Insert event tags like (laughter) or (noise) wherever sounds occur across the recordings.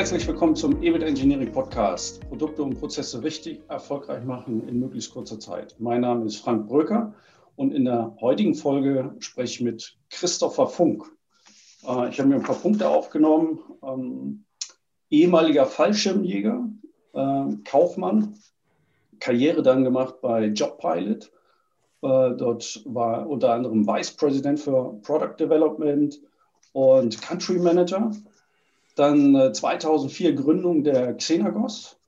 Herzlich willkommen zum EBIT Engineering Podcast. Produkte und Prozesse richtig erfolgreich machen in möglichst kurzer Zeit. Mein Name ist Frank Bröker und in der heutigen Folge spreche ich mit Christopher Funk. Äh, ich habe mir ein paar Punkte aufgenommen. Ähm, ehemaliger Fallschirmjäger, äh, Kaufmann, Karriere dann gemacht bei JobPilot. Äh, dort war unter anderem Vice President für Product Development und Country Manager. Dann 2004 Gründung der Xenagos,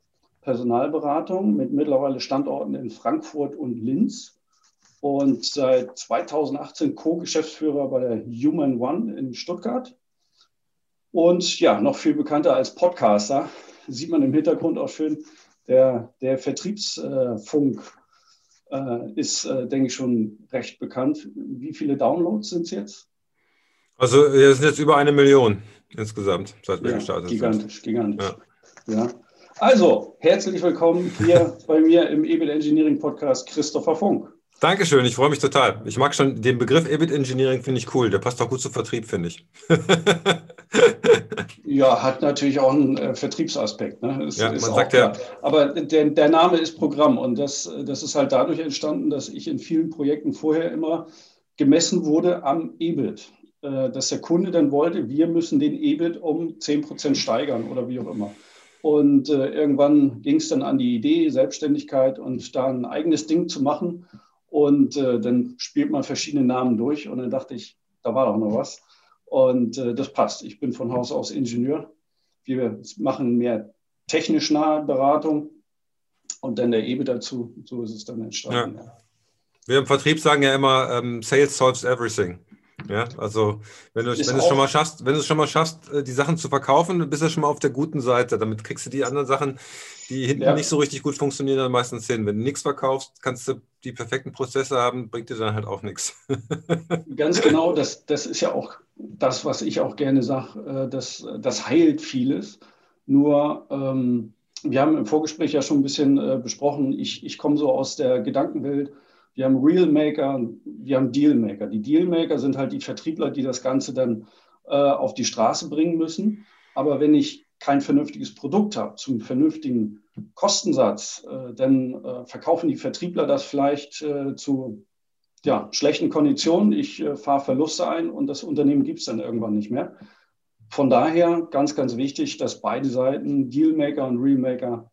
Personalberatung mit mittlerweile Standorten in Frankfurt und Linz und seit 2018 Co-Geschäftsführer bei der Human One in Stuttgart. Und ja, noch viel bekannter als Podcaster, sieht man im Hintergrund auch schön, der, der Vertriebsfunk äh, ist, äh, denke ich, schon recht bekannt. Wie viele Downloads sind es jetzt? Also es sind jetzt über eine Million insgesamt, seit wir ja, gestartet gigantisch, sind. Gigantisch, gigantisch. Ja. ja. Also, herzlich willkommen hier (laughs) bei mir im EBIT Engineering Podcast Christopher Funk. Dankeschön, ich freue mich total. Ich mag schon den Begriff EBIT Engineering, finde ich cool. Der passt auch gut zu Vertrieb, finde ich. (laughs) ja, hat natürlich auch einen äh, Vertriebsaspekt. Ne? Ist, ja, ist man sagt ja. Aber der, der Name ist Programm und das, das ist halt dadurch entstanden, dass ich in vielen Projekten vorher immer gemessen wurde am EBIT. Äh, dass der Kunde dann wollte, wir müssen den EBIT um 10% steigern oder wie auch immer. Und äh, irgendwann ging es dann an die Idee, Selbstständigkeit und da ein eigenes Ding zu machen. Und äh, dann spielt man verschiedene Namen durch und dann dachte ich, da war doch noch was. Und äh, das passt. Ich bin von Haus aus Ingenieur. Wir machen mehr technisch nahe Beratung und dann der EBE dazu. So ist es dann entstanden. Ja. Wir im Vertrieb sagen ja immer, ähm, Sales solves everything. Ja, also wenn du, wenn du schon mal schaffst, wenn du es schon mal schaffst, äh, die Sachen zu verkaufen, bist du schon mal auf der guten Seite. Damit kriegst du die anderen Sachen, die hinten ja. nicht so richtig gut funktionieren, dann meistens hin. Wenn du nichts verkaufst, kannst du die perfekten Prozesse haben, bringt dir dann halt auch nichts. (laughs) Ganz genau, das, das ist ja auch das, was ich auch gerne sage, äh, das, das heilt vieles. Nur, ähm, wir haben im Vorgespräch ja schon ein bisschen äh, besprochen, ich, ich komme so aus der Gedankenwelt, wir haben Real Maker, wir haben Deal Maker. Die Deal Maker sind halt die Vertriebler, die das Ganze dann äh, auf die Straße bringen müssen. Aber wenn ich kein vernünftiges Produkt habe zum vernünftigen Kostensatz, äh, dann äh, verkaufen die Vertriebler das vielleicht äh, zu ja, schlechten Konditionen. Ich äh, fahre Verluste ein und das Unternehmen gibt es dann irgendwann nicht mehr. Von daher ganz, ganz wichtig, dass beide Seiten, Dealmaker und Realmaker,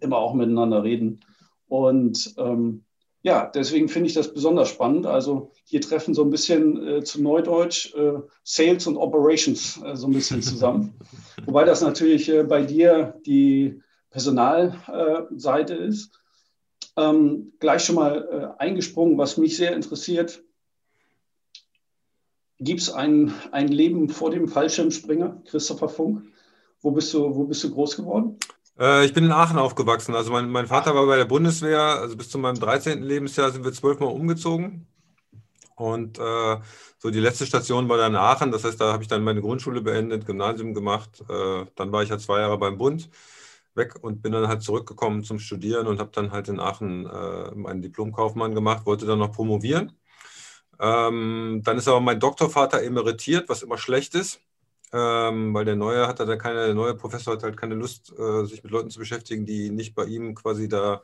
immer auch miteinander reden. Und ähm, ja, deswegen finde ich das besonders spannend. Also hier treffen so ein bisschen äh, zu Neudeutsch äh, Sales und Operations äh, so ein bisschen zusammen. (laughs) Wobei das natürlich äh, bei dir die Personalseite ist. Ähm, gleich schon mal äh, eingesprungen, was mich sehr interessiert. Gibt es ein, ein Leben vor dem Fallschirmspringer, Christopher Funk? Wo bist du, wo bist du groß geworden? Äh, ich bin in Aachen aufgewachsen. Also mein, mein Vater war bei der Bundeswehr. Also bis zu meinem 13. Lebensjahr sind wir zwölfmal umgezogen. Und äh, so die letzte Station war dann Aachen. Das heißt, da habe ich dann meine Grundschule beendet, Gymnasium gemacht. Äh, dann war ich ja zwei Jahre beim Bund weg und bin dann halt zurückgekommen zum Studieren und habe dann halt in Aachen äh, meinen Diplomkaufmann gemacht, wollte dann noch promovieren. Ähm, dann ist aber mein Doktorvater emeritiert, was immer schlecht ist ähm, weil der neue hat da keine, der neue Professor hat halt keine Lust, äh, sich mit Leuten zu beschäftigen, die nicht bei ihm quasi da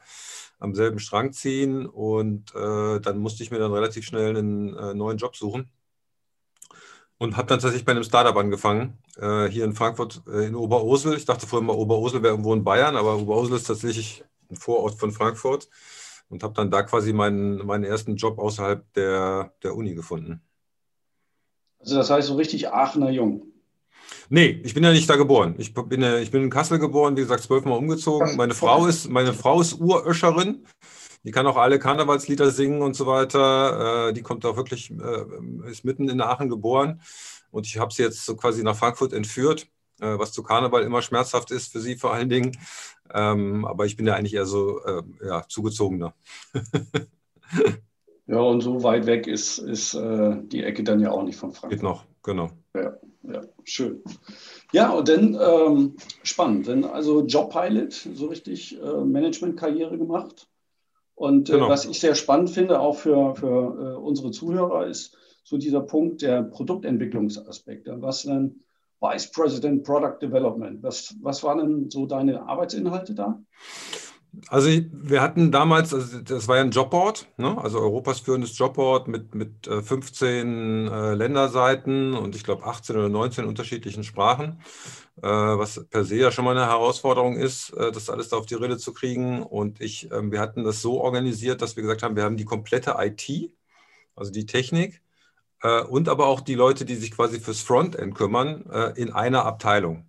am selben Strang ziehen. Und äh, dann musste ich mir dann relativ schnell einen äh, neuen Job suchen. Und habe dann tatsächlich bei einem Startup angefangen, äh, hier in Frankfurt, äh, in Oberursel. Ich dachte vorher mal, Oberursel wäre irgendwo in Bayern, aber Oberursel ist tatsächlich ein Vorort von Frankfurt. Und habe dann da quasi meinen, meinen ersten Job außerhalb der, der Uni gefunden. Also das heißt so richtig Aachener Jung. Nee, ich bin ja nicht da geboren. Ich bin, ich bin in Kassel geboren, wie gesagt, zwölfmal umgezogen. Meine Frau ist, meine Frau ist Uröscherin. Die kann auch alle Karnevalslieder singen und so weiter. Äh, die kommt auch wirklich, äh, ist mitten in Aachen geboren. Und ich habe sie jetzt so quasi nach Frankfurt entführt, äh, was zu Karneval immer schmerzhaft ist für sie vor allen Dingen. Ähm, aber ich bin ja eigentlich eher so ja, zugezogener. (laughs) ja, und so weit weg ist, ist die Ecke dann ja auch nicht von Frankfurt. Geht noch, genau. Ja, ja, schön. Ja, und dann ähm, spannend, dann also Jobpilot, so richtig äh, Managementkarriere gemacht. Und äh, genau. was ich sehr spannend finde, auch für, für äh, unsere Zuhörer, ist so dieser Punkt der Produktentwicklungsaspekt. Was dann Vice President Product Development. Was, was waren denn so deine Arbeitsinhalte da? Also wir hatten damals, also das war ja ein Jobboard, ne? also Europas führendes Jobboard mit, mit 15 äh, äh, Länderseiten und ich glaube 18 oder 19 unterschiedlichen Sprachen, äh, was per se ja schon mal eine Herausforderung ist, äh, das alles da auf die Rille zu kriegen. Und ich, ähm, wir hatten das so organisiert, dass wir gesagt haben, wir haben die komplette IT, also die Technik äh, und aber auch die Leute, die sich quasi fürs Frontend kümmern, äh, in einer Abteilung.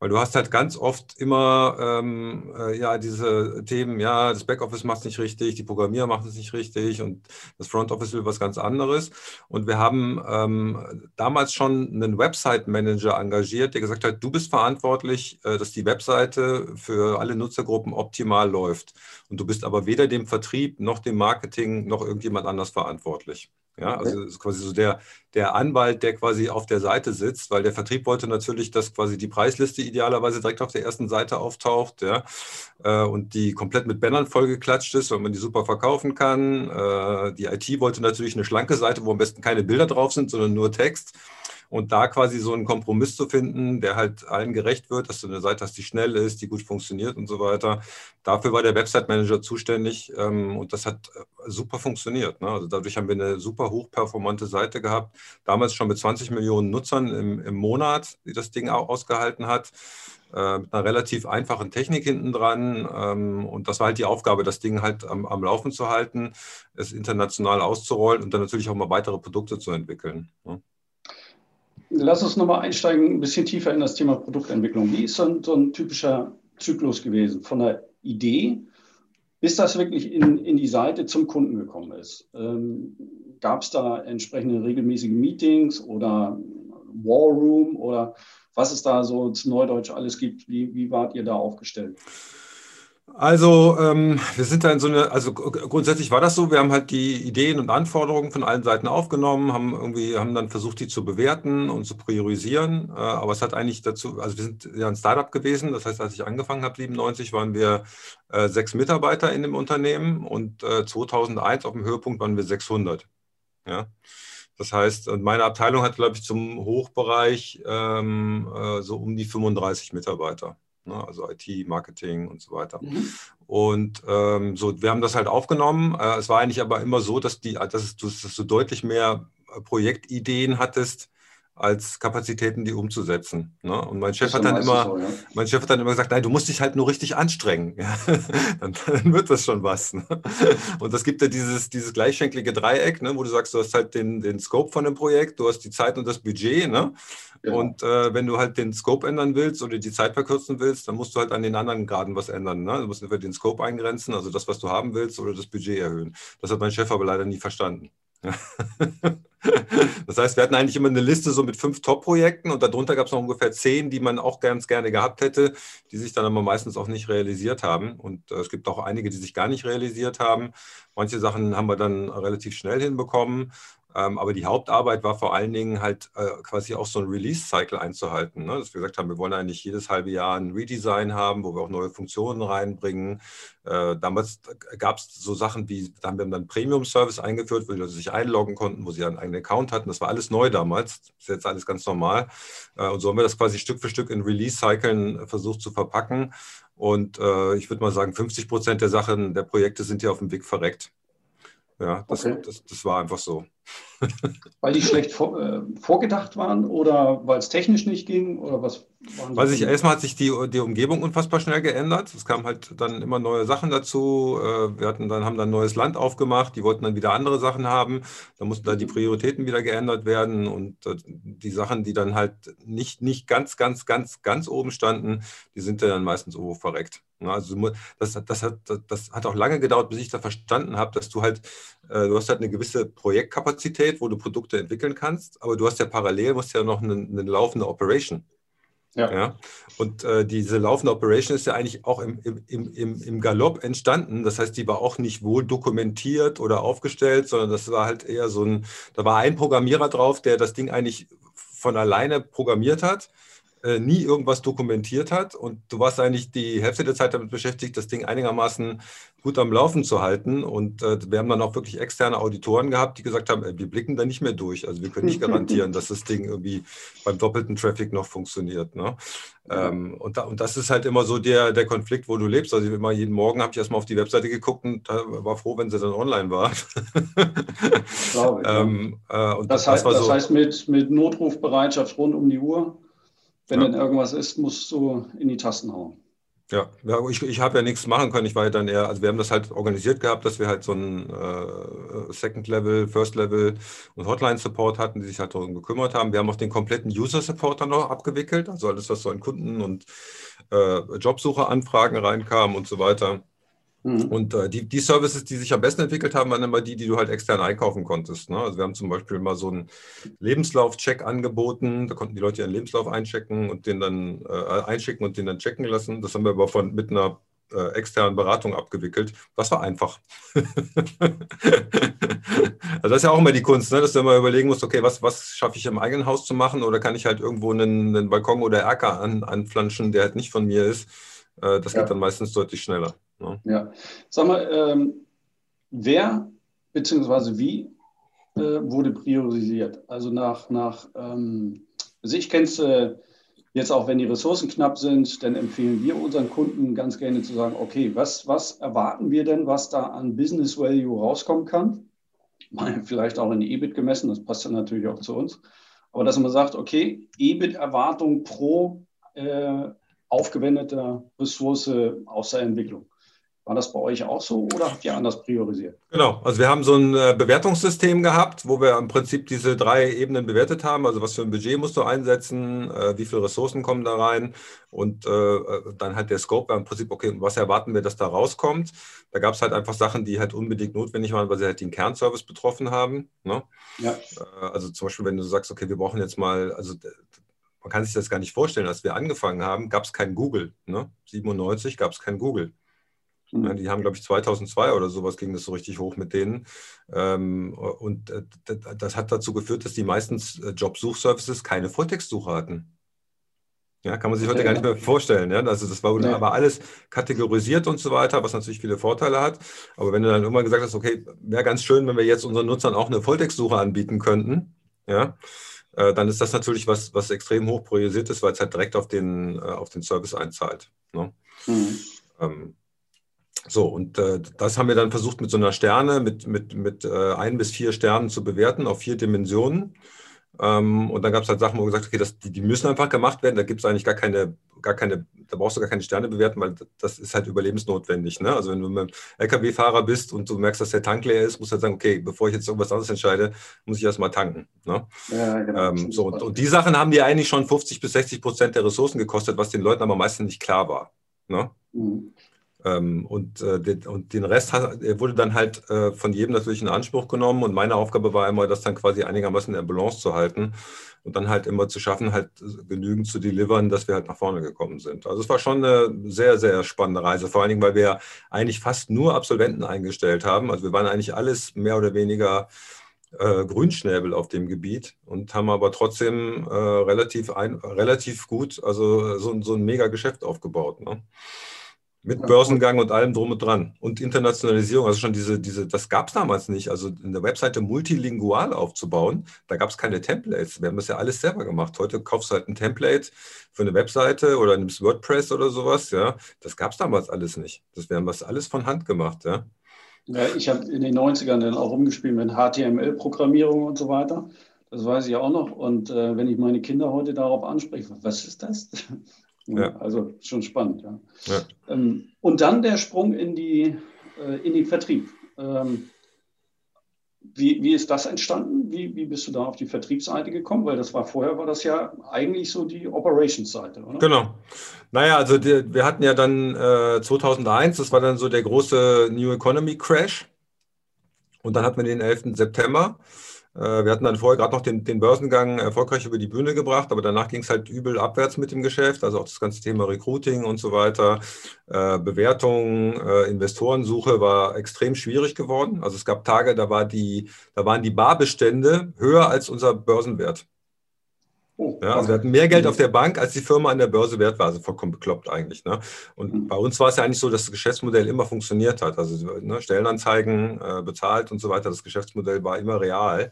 Weil du hast halt ganz oft immer ähm, äh, ja diese Themen, ja, das Backoffice macht es nicht richtig, die Programmierer machen es nicht richtig und das Front Office will was ganz anderes. Und wir haben ähm, damals schon einen Website-Manager engagiert, der gesagt hat, du bist verantwortlich, äh, dass die Webseite für alle Nutzergruppen optimal läuft. Und du bist aber weder dem Vertrieb noch dem Marketing noch irgendjemand anders verantwortlich. Ja, also ist quasi so der, der Anwalt, der quasi auf der Seite sitzt, weil der Vertrieb wollte natürlich, dass quasi die Preisliste idealerweise direkt auf der ersten Seite auftaucht, ja, äh, und die komplett mit Bannern vollgeklatscht ist, weil man die super verkaufen kann. Äh, die IT wollte natürlich eine schlanke Seite, wo am besten keine Bilder drauf sind, sondern nur Text. Und da quasi so einen Kompromiss zu finden, der halt allen gerecht wird, dass du eine Seite hast, die schnell ist, die gut funktioniert und so weiter. Dafür war der Website Manager zuständig ähm, und das hat äh, super funktioniert. Ne? Also dadurch haben wir eine super hochperformante Seite gehabt. Damals schon mit 20 Millionen Nutzern im, im Monat, die das Ding auch ausgehalten hat äh, mit einer relativ einfachen Technik hinten dran. Ähm, und das war halt die Aufgabe, das Ding halt am, am, Laufen zu halten, es international auszurollen und dann natürlich auch mal weitere Produkte zu entwickeln. Ne? Lass uns nochmal einsteigen, ein bisschen tiefer in das Thema Produktentwicklung. Wie ist so ein, so ein typischer Zyklus gewesen? Von der Idee, bis das wirklich in, in die Seite zum Kunden gekommen ist. Ähm, Gab es da entsprechende regelmäßige Meetings oder War Room oder was es da so zu Neudeutsch alles gibt? Wie, wie wart ihr da aufgestellt? Also ähm, wir sind da in so eine, also grundsätzlich war das so, wir haben halt die Ideen und Anforderungen von allen Seiten aufgenommen, haben irgendwie, haben dann versucht, die zu bewerten und zu priorisieren. Äh, aber es hat eigentlich dazu, also wir sind ja ein Startup gewesen, das heißt, als ich angefangen habe, 97, waren wir äh, sechs Mitarbeiter in dem Unternehmen und äh, 2001 auf dem Höhepunkt waren wir 600. Ja. Das heißt, meine Abteilung hat, glaube ich, zum Hochbereich ähm, äh, so um die 35 Mitarbeiter ne? also IT, Marketing und so weiter. Mhm. Und ähm, so, wir haben das halt aufgenommen. Äh, es war eigentlich aber immer so, dass, die, dass, du, dass du deutlich mehr Projektideen hattest, als Kapazitäten, die umzusetzen. Ne? Und mein Chef hat dann immer, so, ja. mein Chef hat dann immer gesagt, nein, du musst dich halt nur richtig anstrengen. (laughs) Ja? dann, dann, wird das schon was. Ne? Und das gibt ja dieses, dieses gleichschenklige Dreieck, ne? wo du sagst, du hast halt den, den Scope von dem Projekt, du hast die Zeit und das Budget. Ne? Ja. Und äh, wenn du halt den Scope ändern willst oder die Zeit verkürzen willst, dann musst du halt an den anderen Graden was ändern. Ne? Du musst entweder den Scope eingrenzen, also das, was du haben willst, oder das Budget erhöhen. Das hat mein Chef aber leider nie verstanden. (laughs) Das heißt, wir hatten eigentlich immer eine Liste so mit fünf Top-Projekten und darunter gab es noch ungefähr zehn, die man auch ganz gerne gehabt hätte, die sich dann aber meistens auch nicht realisiert haben. Und äh, es gibt auch einige, die sich gar nicht realisiert haben. Manche Sachen haben wir dann relativ schnell hinbekommen. Ähm, aber die Hauptarbeit war vor allen Dingen halt äh, quasi auch so ein Release-Cycle einzuhalten. Ne? Dass wir gesagt haben, wir wollen eigentlich jedes halbe Jahr ein Redesign haben, wo wir auch neue Funktionen reinbringen. Äh, damals gab es so Sachen wie, da haben wir dann Premium-Service eingeführt, wo die Leute sich einloggen konnten, wo sie einen eigenen Account hatten. Das war alles neu damals. Das ist jetzt alles ganz normal. Äh, und so haben wir das quasi Stück für Stück in Release-Cyclen versucht zu verpacken. Und äh, ich würde mal sagen, 50 Prozent der Sachen, der Projekte sind ja auf dem Weg verreckt. Ja, das, okay. das, das war einfach so. Weil die schlecht vor, äh, vorgedacht waren oder weil es technisch nicht ging oder was? Weil sich erstmal hat sich die, die Umgebung unfassbar schnell geändert. Es kamen halt dann immer neue Sachen dazu. Äh, wir hatten dann, haben dann neues Land aufgemacht, die wollten dann wieder andere Sachen haben. Da mussten dann die mhm. Prioritäten wieder geändert werden und äh, die Sachen, die dann halt nicht, nicht ganz, ganz, ganz, ganz oben standen, die sind dann meistens irgendwo verreckt. Also das, das, hat, das hat auch lange gedauert, bis ich da verstanden habe, dass du halt, du hast halt eine gewisse Projektkapazität Qualität, wo du Produkte entwickeln kannst, aber du hast ja parallel, musst ja noch eine, eine laufende Operation. Ja. ja. Und äh, diese laufende Operation ist ja eigentlich auch im, im, im, im Galopp entstanden. Das heißt, die war auch nicht wohl dokumentiert oder aufgestellt, sondern das war halt eher so ein, da war ein Programmierer drauf, der das Ding eigentlich von alleine programmiert hat äh, nie irgendwas dokumentiert hat und du warst eigentlich die Hälfte der Zeit damit beschäftigt, das Ding einigermaßen gut am Laufen zu halten. Und äh, wir haben dann auch wirklich externe Auditoren gehabt, die gesagt haben, äh, wir blicken da nicht mehr durch. Also wir können nicht (laughs) garantieren, dass das Ding irgendwie beim doppelten Traffic noch funktioniert. Ne? Ähm, und, da, und, das ist halt immer so der, der Konflikt, wo du lebst. Also immer jeden Morgen habe ich erstmal auf die Webseite geguckt und war froh, wenn sie dann online war. (laughs) Ähm, äh, das, heißt, das, das so, heißt mit, mit Notrufbereitschaft rund um die Uhr? Wenn ja. dann irgendwas ist, musst du in die Tasten hauen. Ja, ja ich, ich habe ja nichts machen können. Ich war ja dann eher, also wir haben das halt organisiert gehabt, dass wir halt so einen äh, Second Level, First Level und Hotline Support hatten, die sich halt darum gekümmert haben. Wir haben auch den kompletten User Support dann noch abgewickelt, also alles, was so an Kunden und äh, Jobsucheranfragen reinkam und so weiter. Mhm. Und äh, die, die Services, die sich am besten entwickelt haben, waren immer die, die du halt extern einkaufen konntest. Ne? Also wir haben zum Beispiel mal so einen Lebenslauf-Check angeboten. Da konnten die Leute ihren Lebenslauf einchecken und den dann äh, einschicken und den dann checken lassen. Das haben wir aber von, mit einer äh, externen Beratung abgewickelt. Das war einfach. (laughs) also das ist ja auch immer die Kunst, ne? dass du immer überlegen musst, okay, was, was schaffe ich im eigenen Haus zu machen oder kann ich halt irgendwo einen, einen Balkon oder Erker an, anflanschen, der halt nicht von mir ist. Äh, das ja. geht dann meistens deutlich schneller. Ne? Ja. Sag mal, ähm, wer bzw. wie äh, wurde priorisiert? Also nach, nach ähm, also ich kenne es äh, jetzt auch, wenn die Ressourcen knapp sind, dann empfehlen wir unseren Kunden ganz gerne zu sagen, okay, was, was erwarten wir denn, was da an Business Value rauskommen kann? Vielleicht auch in EBIT gemessen, das passt dann natürlich auch zu uns. Aber dass man sagt, okay, EBIT-Erwartung pro äh, aufgewendeter Ressource aus der Entwicklung. War das bei euch auch so oder habt ihr anders priorisiert? Genau, also wir haben so ein äh, Bewertungssystem gehabt, wo wir im Prinzip diese drei Ebenen bewertet haben. Also was für ein Budget musst du einsetzen, äh, wie viele Ressourcen kommen da rein und äh, dann halt der Scope war im Prinzip, okay, was erwarten wir, dass da rauskommt. Da gab es halt einfach Sachen, die halt unbedingt notwendig waren, weil sie halt den Kernservice betroffen haben. Ne? Ja. Also zum Beispiel, wenn du sagst, okay, wir brauchen jetzt mal, also man kann sich das gar nicht vorstellen, als wir angefangen haben, gab es kein Google. Ne? 97 gab es kein Google. Mhm. Die haben, glaube ich, 2002 oder sowas ging das so richtig hoch mit denen. Ähm, und äh, das hat dazu geführt, dass die meisten äh, Jobsuchservices keine Volltextsuche hatten. Ja, kann man sich heute ja, gar nicht mehr vorstellen. Ja? Also das war ja. aber alles kategorisiert und so weiter, was natürlich viele Vorteile hat. Aber wenn du dann irgendwann gesagt hast, okay, wäre ganz schön, wenn wir jetzt unseren Nutzern auch eine Volltextsuche anbieten könnten, ja, äh, dann ist das natürlich was, was extrem hoch priorisiert ist, weil es halt direkt auf den, auf den Service einzahlt. Ne? Mhm. Ähm, so, und äh, das haben wir dann versucht mit so einer Sterne, mit, mit, mit äh, ein bis vier Sternen zu bewerten auf vier Dimensionen. Ähm, und dann gab es halt Sachen, wo wir gesagt okay, das, die, die müssen einfach gemacht werden. Da gibt es eigentlich gar keine, gar keine, da brauchst du gar keine Sterne bewerten, weil das ist halt überlebensnotwendig. Ne? Also wenn du mit LKW-Fahrer bist und du merkst, dass der Tank leer ist, musst du halt sagen, okay, bevor ich jetzt irgendwas anderes entscheide, muss ich erstmal tanken. Ne? Ja, genau. Ähm, so, und, und, die Sachen haben dir eigentlich schon 50 bis 60 Prozent der Ressourcen gekostet, was den Leuten aber meistens nicht klar war. Ne? Mhm. Ähm, und, äh, den, und den Rest hat, wurde dann halt äh, von jedem natürlich in Anspruch genommen. Und meine Aufgabe war immer, das dann quasi einigermaßen in der Balance zu halten und dann halt immer zu schaffen, halt genügend zu delivern, dass wir halt nach vorne gekommen sind. Also es war schon eine sehr, sehr spannende Reise, vor allen Dingen, weil wir eigentlich fast nur Absolventen eingestellt haben. Also wir waren eigentlich alles mehr oder weniger äh, Grünschnäbel auf dem Gebiet und haben aber trotzdem äh, relativ, ein, relativ gut, also so, so ein mega Geschäft aufgebaut. Ne? Mit Börsengang und allem drum und dran. Und Internationalisierung, also schon diese, diese das gab es damals nicht. Also in der Webseite multilingual aufzubauen, da gab es keine Templates. Wir haben das ja alles selber gemacht. Heute kaufst du halt ein Template für eine Webseite oder nimmst WordPress oder sowas. Ja, das gab es damals alles nicht. Das wären was alles von Hand gemacht. Ja, ja ich habe in den 90ern dann auch rumgespielt mit HTML-Programmierung und so weiter. Das weiß ich auch noch. Und äh, wenn ich meine Kinder heute darauf anspreche, was ist das? Ja. Also schon spannend, ja. ja. Ähm, und dann der Sprung in, die, äh, in den Vertrieb. Ähm, wie, wie ist das entstanden? Wie, wie bist du da auf die Vertriebsseite gekommen? Weil das war vorher, war das ja eigentlich so die Operations-Seite, oder? Genau. Naja, also die, wir hatten ja dann äh, 2001, das war dann so der große New Economy Crash. Und dann hatten wir den 11. September. Äh, wir hatten dann vorher gerade noch den, den, Börsengang erfolgreich über die Bühne gebracht, aber danach ging es halt übel abwärts mit dem Geschäft, also auch das ganze Thema Recruiting und so weiter. Äh, Bewertung, äh, Investorensuche war extrem schwierig geworden. Also es gab Tage, da, war die, da waren die Barbestände höher als unser Börsenwert. Oh, ja, also wir hatten mehr Geld auf der Bank, als die Firma an der Börse wert war. Also vollkommen bekloppt eigentlich. Ne? Und mhm. bei uns war es ja eigentlich so, dass das Geschäftsmodell immer funktioniert hat. Also ne, Stellenanzeigen äh, bezahlt und so weiter. Das Geschäftsmodell war immer real.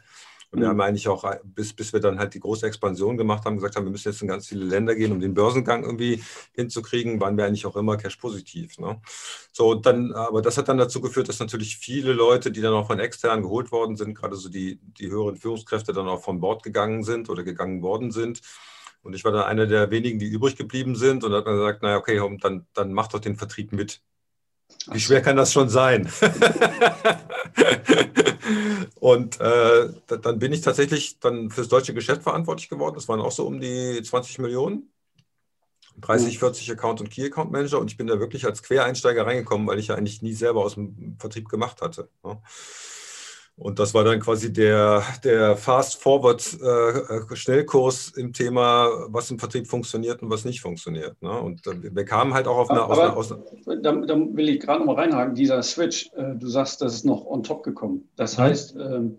Und mhm. wir haben eigentlich auch, bis, bis wir dann halt die große Expansion gemacht haben, gesagt haben, wir müssen jetzt in ganz viele Länder gehen, um den Börsengang irgendwie hinzukriegen, waren wir eigentlich auch immer cash-positiv. Ne? So, dann, aber das hat dann dazu geführt, dass natürlich viele Leute, die dann auch von extern geholt worden sind, gerade so die, die höheren Führungskräfte dann auch von Bord gegangen sind oder gegangen worden sind. Und ich war dann einer der wenigen, die übrig geblieben sind und hat dann gesagt, naja, okay, dann, dann mach doch den Vertrieb mit. Wie schwer kann das schon sein? (laughs) und äh, dann bin ich tatsächlich dann fürs deutsche Geschäft verantwortlich geworden. Das waren auch so um die 20 Millionen. 30, 40 Account und Key Account Manager und ich bin da wirklich als Quereinsteiger reingekommen, weil ich ja eigentlich nie selber aus dem Vertrieb gemacht hatte. Und das war dann quasi der, der Fast-Forward-Schnellkurs äh, im Thema, was im Vertrieb funktioniert und was nicht funktioniert. Ne? Und äh, wir kamen halt auch auf eine. Aber, aus einer, aus da, da, will ich gerade noch mal reinhaken, dieser Switch, äh, du sagst, das ist noch on top gekommen. Das mhm. heißt, ähm,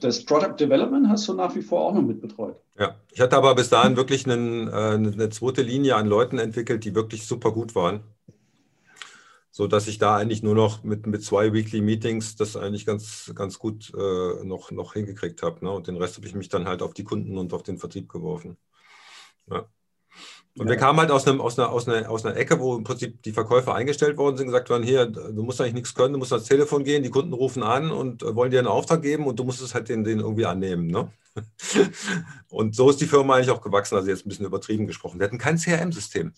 das Product Development hast du nach wie vor auch noch mitbetreut. Ja, ich hatte aber bis dahin wirklich einen, eine zweite Linie an Leuten entwickelt, die wirklich super gut waren so dass ich da eigentlich nur noch mit, mit zwei Weekly Meetings das eigentlich ganz, ganz gut äh, noch, noch hingekriegt habe. Ne? Und den Rest habe ich mich dann halt auf die Kunden und auf den Vertrieb geworfen. Ja. Und ja. wir kamen halt aus, einem, aus, einer, aus, einer, aus einer Ecke, wo im Prinzip die Verkäufer eingestellt worden sind, gesagt worden, hier, du musst eigentlich nichts können, du musst ans Telefon gehen, die Kunden rufen an und wollen dir einen Auftrag geben und du musst es halt den, den irgendwie annehmen. Ne? (laughs) und so ist die Firma eigentlich auch gewachsen, also jetzt ein bisschen übertrieben gesprochen. Wir hatten kein CRM-System.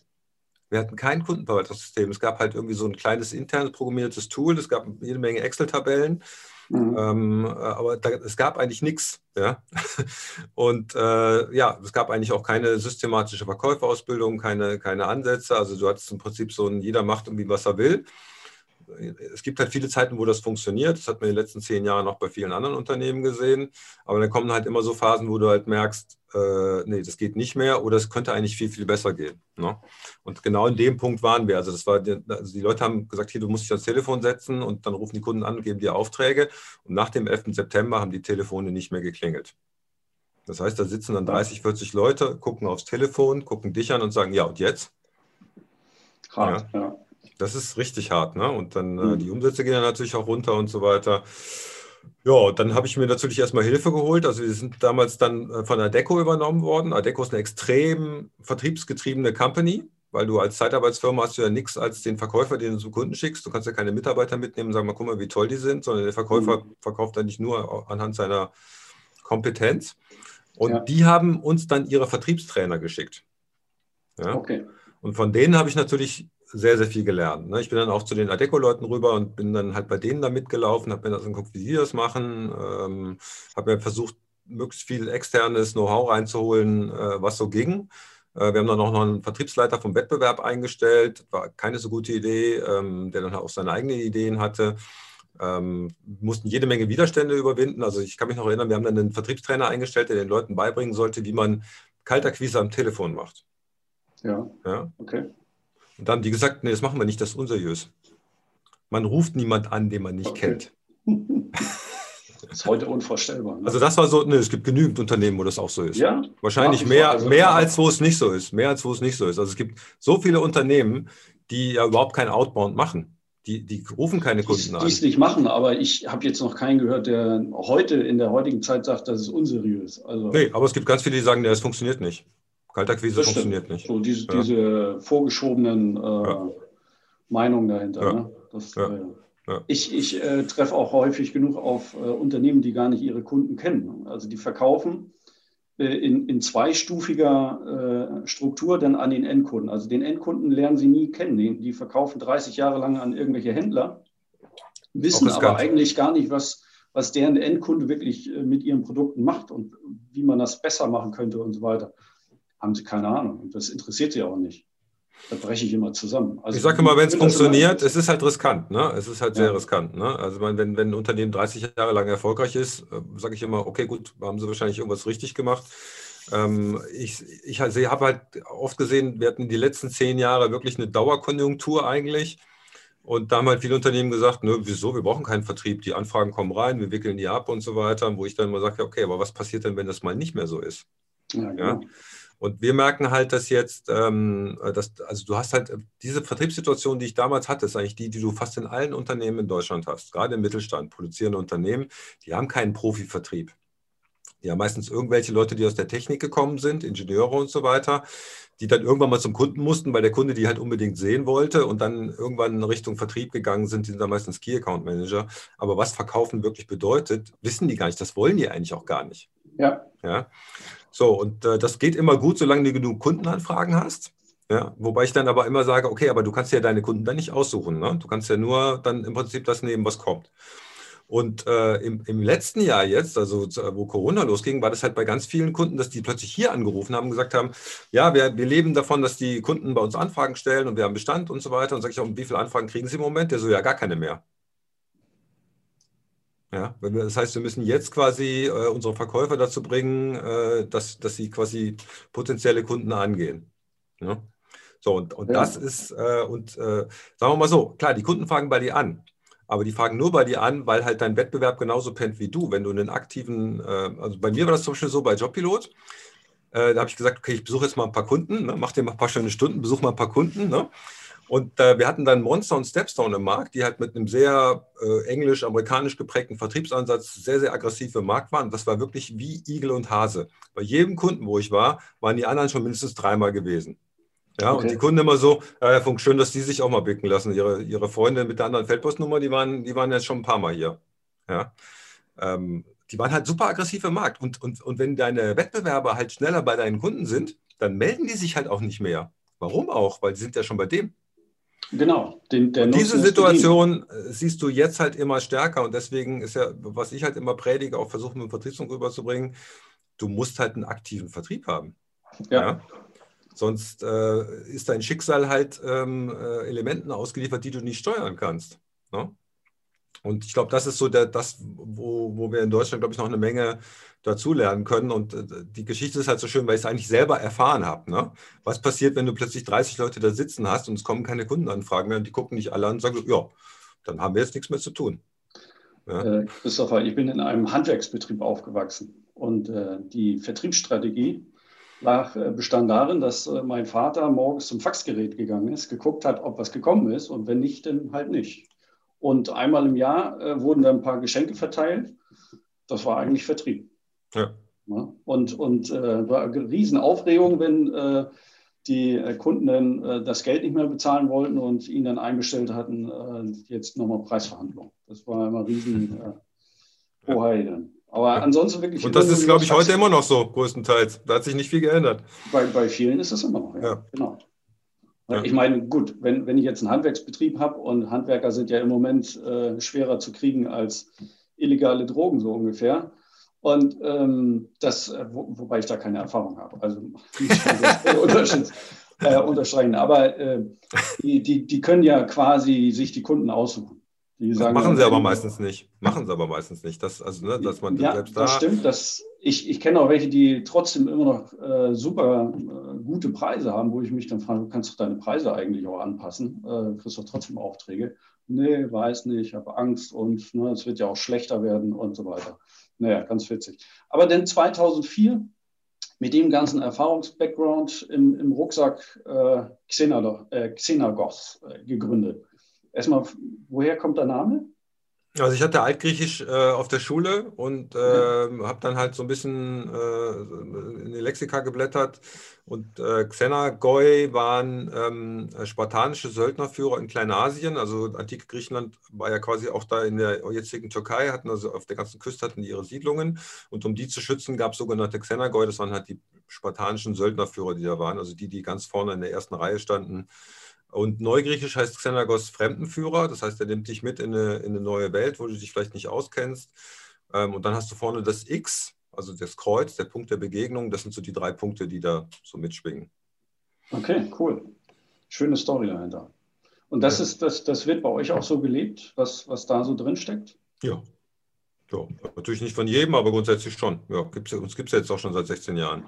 Wir hatten kein Kundenverwaltungssystem. Es gab halt irgendwie so ein kleines internes programmiertes Tool. Es gab jede Menge Excel-Tabellen. Mhm. Ähm, aber da, es gab eigentlich nichts. Ja? (laughs) Und äh, ja, es gab eigentlich auch keine systematische Verkäuferausbildung, keine, keine Ansätze. Also du hattest im Prinzip so ein, jeder macht irgendwie, was er will es gibt halt viele Zeiten, wo das funktioniert. Das hat man in den letzten zehn Jahren auch bei vielen anderen Unternehmen gesehen. Aber dann kommen halt immer so Phasen, wo du halt merkst, äh, nee, das geht nicht mehr oder es könnte eigentlich viel, viel besser gehen. Ne? Und genau in dem Punkt waren wir. Also, das war, die, also die Leute haben gesagt, hier, du musst dich ans Telefon setzen und dann rufen die Kunden an und geben dir Aufträge. Und nach dem 11. September haben die Telefone nicht mehr geklingelt. Das heißt, da sitzen dann 30, 40 Leute, gucken aufs Telefon, gucken dich an und sagen, ja, und jetzt? Hart, ja. ja. Das ist richtig hart, ne? Und dann äh, mhm. die Umsätze gehen dann natürlich auch runter und so weiter. Ja, dann habe ich mir natürlich erstmal Hilfe geholt. Also wir sind damals dann äh, von Adeco übernommen worden. Adeco ist eine extrem vertriebsgetriebene Company, weil du als Zeitarbeitsfirma hast du ja nichts als den Verkäufer, den du zum Kunden schickst. Du kannst ja keine Mitarbeiter mitnehmen und sagen, mal, guck mal, wie toll die sind, sondern der Verkäufer mhm. verkauft eigentlich nur anhand seiner Kompetenz. Und ja. die haben uns dann ihre Vertriebstrainer geschickt. Ja? Okay. Und von denen habe ich natürlich sehr, sehr viel gelernt. Ne? Ich bin dann auch zu den Adeco-Leuten rüber und bin dann halt bei denen da mitgelaufen, habe mir das angeguckt, wie die das machen, ähm, habe mir versucht, möglichst viel externes Know-how reinzuholen, äh, was so ging. Äh, wir haben dann auch noch einen Vertriebsleiter vom Wettbewerb eingestellt, war keine so gute Idee, ähm, der dann auch seine eigenen Ideen hatte. Ähm, mussten jede Menge Widerstände überwinden. Also ich kann mich noch erinnern, wir haben dann einen Vertriebstrainer eingestellt, der den Leuten beibringen sollte, wie man Kaltakquise am Telefon macht. Ja. ja. Okay. Und dann haben die gesagt, nee, das machen wir nicht, das ist unseriös. Man ruft niemand an, den man nicht okay. kennt. Das (laughs) ist heute unvorstellbar. Ne? Also das war so, ne, es gibt genügend Unternehmen, wo das auch so ist. Ja. Wahrscheinlich mehr, also, mehr als wo es nicht so ist. Mehr als wo es nicht so ist. Also es gibt so viele Unternehmen, die ja überhaupt kein Outbound machen. Die, die rufen keine Kunden an. Die es nicht machen, aber ich habe jetzt noch keinen gehört, der heute in der heutigen Zeit sagt, das ist unseriös. Also, nee, aber es gibt ganz viele, die sagen, es funktioniert nicht. Kaltakquise funktioniert nicht. So diese, ja. diese vorgeschobenen äh, ja. Meinungen dahinter. Ja. Ne? Das, äh, ich, ich äh, treffe auch häufig genug auf äh, Unternehmen, die gar nicht ihre Kunden kennen. Also die verkaufen äh, in, in zweistufiger äh, Struktur dann an den Endkunden. Also den Endkunden lernen sie nie kennen. Die, die verkaufen 30 Jahre lang an irgendwelche Händler, wissen aber eigentlich gar nicht, was, was deren Endkunde wirklich mit ihren Produkten macht und wie man das besser machen könnte und so weiter haben sie keine Ahnung. Und das interessiert sie auch nicht. Da breche ich immer zusammen. Also ich sage immer, wenn es funktioniert, es ist halt riskant. Ne? Es ist halt ja. sehr riskant. Ne? Also wenn, wenn ein Unternehmen 30 Jahre lang erfolgreich ist, äh, sage ich immer, okay, gut, haben sie wahrscheinlich irgendwas richtig gemacht. Ähm, ich ich also habe halt oft gesehen, wir hatten die letzten zehn Jahre wirklich eine Dauerkonjunktur eigentlich. Und da haben halt viele Unternehmen gesagt, nö, wieso, wir brauchen keinen Vertrieb, die Anfragen kommen rein, wir wickeln die ab und so weiter, wo ich dann immer sage, okay, aber was passiert denn, wenn das mal nicht mehr so ist? Ja, genau. ja? Und wir merken halt, dass jetzt, ähm, dass, also du hast halt diese Vertriebssituation, die ich damals hatte, ist eigentlich die, die du fast in allen Unternehmen in Deutschland hast. Gerade im Mittelstand, produzierende Unternehmen, die haben keinen Profivertrieb. Die haben meistens irgendwelche Leute, die aus der Technik gekommen sind, Ingenieure und so weiter, die dann irgendwann mal zum Kunden mussten, weil der Kunde die halt unbedingt sehen wollte und dann irgendwann in Richtung Vertrieb gegangen sind, die sind dann meistens Key Account Manager. Aber was Verkaufen wirklich bedeutet, wissen die gar nicht. Das wollen die eigentlich auch gar nicht. Ja. ja? So, und äh, das geht immer gut, solange du genug Kundenanfragen hast. Ja, wobei ich dann aber immer sage, okay, aber du kannst ja deine Kunden dann nicht aussuchen. Ne? Du kannst ja nur dann im Prinzip das nehmen, was kommt. Und äh, im, im, letzten Jahr jetzt, also wo Corona losging, war das halt bei ganz vielen Kunden, dass die plötzlich hier angerufen haben und gesagt haben, ja, wir, wir leben davon, dass die Kunden bei uns Anfragen stellen und wir haben Bestand und so weiter. Und sage ich auch, wie viele Anfragen kriegen sie im Moment? Der so, ja, gar keine mehr. Ja, das heißt, wir müssen jetzt quasi äh, unsere Verkäufer dazu bringen, äh, dass, dass sie quasi potenzielle Kunden angehen. Ja? So, und, und ja. das ist, äh, und äh, sagen wir mal so, klar, die Kunden fragen bei dir an, aber die fragen nur bei dir an, weil halt dein Wettbewerb genauso pennt wie du. Wenn du einen aktiven, äh, also bei mir war das zum Beispiel so bei Jobpilot, äh, da habe ich gesagt, okay, ich besuche jetzt mal ein paar Kunden, ne, mach dir mal ein paar schöne Stunden, besuche mal ein paar Kunden. Ne? Und äh, wir hatten dann Monster und Stepstone im Markt, die halt mit einem sehr äh, englisch-amerikanisch geprägten Vertriebsansatz sehr, sehr aggressiv im Markt waren. Das war wirklich wie Igel und Hase. Bei jedem Kunden, wo ich war, waren die anderen schon mindestens dreimal gewesen. Ja, okay. und die Kunden immer so, äh, Herr Funk, schön, dass die sich auch mal blicken lassen. Ihre, ihre Freunde mit der anderen Feldpostnummer, die waren, die waren jetzt schon ein paar Mal hier. Ja. Ähm, die waren halt super aggressiv im Markt. Und, und, und wenn deine Wettbewerber halt schneller bei deinen Kunden sind, dann melden die sich halt auch nicht mehr. Warum auch? Weil die sind ja schon bei dem. Genau. Den, diese Situation äh, siehst du jetzt halt immer stärker und deswegen ist ja, was ich halt immer predige, auch versuche mit dem Vertriebsfunk rüberzubringen, du musst halt einen aktiven Vertrieb haben. Ja. ja? Sonst äh, ist dein Schicksal halt ähm, äh, Elementen ausgeliefert, die du nicht steuern kannst. Ne? Und ich glaube, das ist so der, das, wo, wo wir in Deutschland, glaube ich, noch eine Menge dazulernen können. Und äh, die Geschichte ist halt so schön, weil ich es eigentlich selber erfahren habe. Ne? Was passiert, wenn du plötzlich 30 Leute da sitzen hast und es kommen keine Kundenanfragen mehr und die gucken nicht alle an und sagen, ja, dann haben wir jetzt nichts mehr zu tun. Ja. Äh, Christopher, ich bin in einem Handwerksbetrieb aufgewachsen und äh, die Vertriebsstrategie lag, bestand darin, dass mein Vater morgens zum Faxgerät gegangen ist, geguckt hat, ob was gekommen ist und wenn nicht, dann halt nicht. Und einmal im Jahr wurden dann ein paar Geschenke verteilt. Das war eigentlich Vertrieb. Ja. ja und und äh, war eine Riesenaufregung, wenn äh, die äh, Kunden dann äh, das Geld nicht mehr bezahlen wollten und ihn dann einbestellt hatten, äh, jetzt nochmal Preisverhandlungen. Das war immer riesen äh, Ohai dann. Aber ja. ansonsten wirklich. Und das ist, glaube ich, heute immer noch so, größtenteils. Da hat sich nicht viel geändert. Bei, bei vielen ist es immer noch, ja. ja. Genau. Ja. Ich meine, gut, wenn, wenn ich jetzt einen Handwerksbetrieb habe und Handwerker sind ja im Moment äh, schwerer zu kriegen als illegale Drogen, so ungefähr. Und ähm, das, äh, wo, wobei ich da keine Erfahrung habe. Also (laughs) Unterschied, äh, unterstreichen. Aber äh, die, die, die können ja quasi sich die Kunden aussuchen. Die sagen, machen sie aber meistens nicht. Machen sie aber meistens nicht. Das, also, ne, dass man ja, selbst da. Das stimmt. Das, ich, ich kenne auch welche, die trotzdem immer noch äh, super äh, gute Preise haben, wo ich mich dann frage, du kannst doch deine Preise eigentlich auch anpassen. Äh, kriegst doch trotzdem Aufträge. Nee, weiß nicht, habe Angst und ne, es wird ja auch schlechter werden und so weiter. Naja, ganz witzig. Aber dann 2004 mit dem ganzen Erfahrungsbackground im, im Rucksack äh, Xenagos äh, äh, gegründet. Erstmal, woher kommt der Name? Also ich hatte Altgriechisch äh, auf der Schule und äh, habe dann halt so ein bisschen äh, in die Lexika geblättert. Und äh, Xenagoi waren ähm, spartanische Söldnerführer in Kleinasien. Also antike Griechenland war ja quasi auch da in der jetzigen Türkei, hatten also auf der ganzen Küste hatten die ihre Siedlungen. Und um die zu schützen, gab es sogenannte Xenagoi. Das waren halt die spartanischen Söldnerführer, die da waren. Also die, die ganz vorne in der ersten Reihe standen und Neugriechisch heißt Xenagos Fremdenführer, das heißt, er nimmt dich mit in eine, in eine neue Welt, wo du dich vielleicht nicht auskennst. Ähm, und dann hast du vorne das X, also das Kreuz, der Punkt der Begegnung. Das sind so die drei Punkte, die da so mitschwingen. Okay, cool. Schöne Story dahinter. Und das, ja. ist, das, das wird bei euch auch so gelebt, was, was da so drin steckt? Ja. Ja. Natürlich nicht von jedem, aber grundsätzlich schon. Ja, gibt's, uns gibt es jetzt auch schon seit 16 Jahren.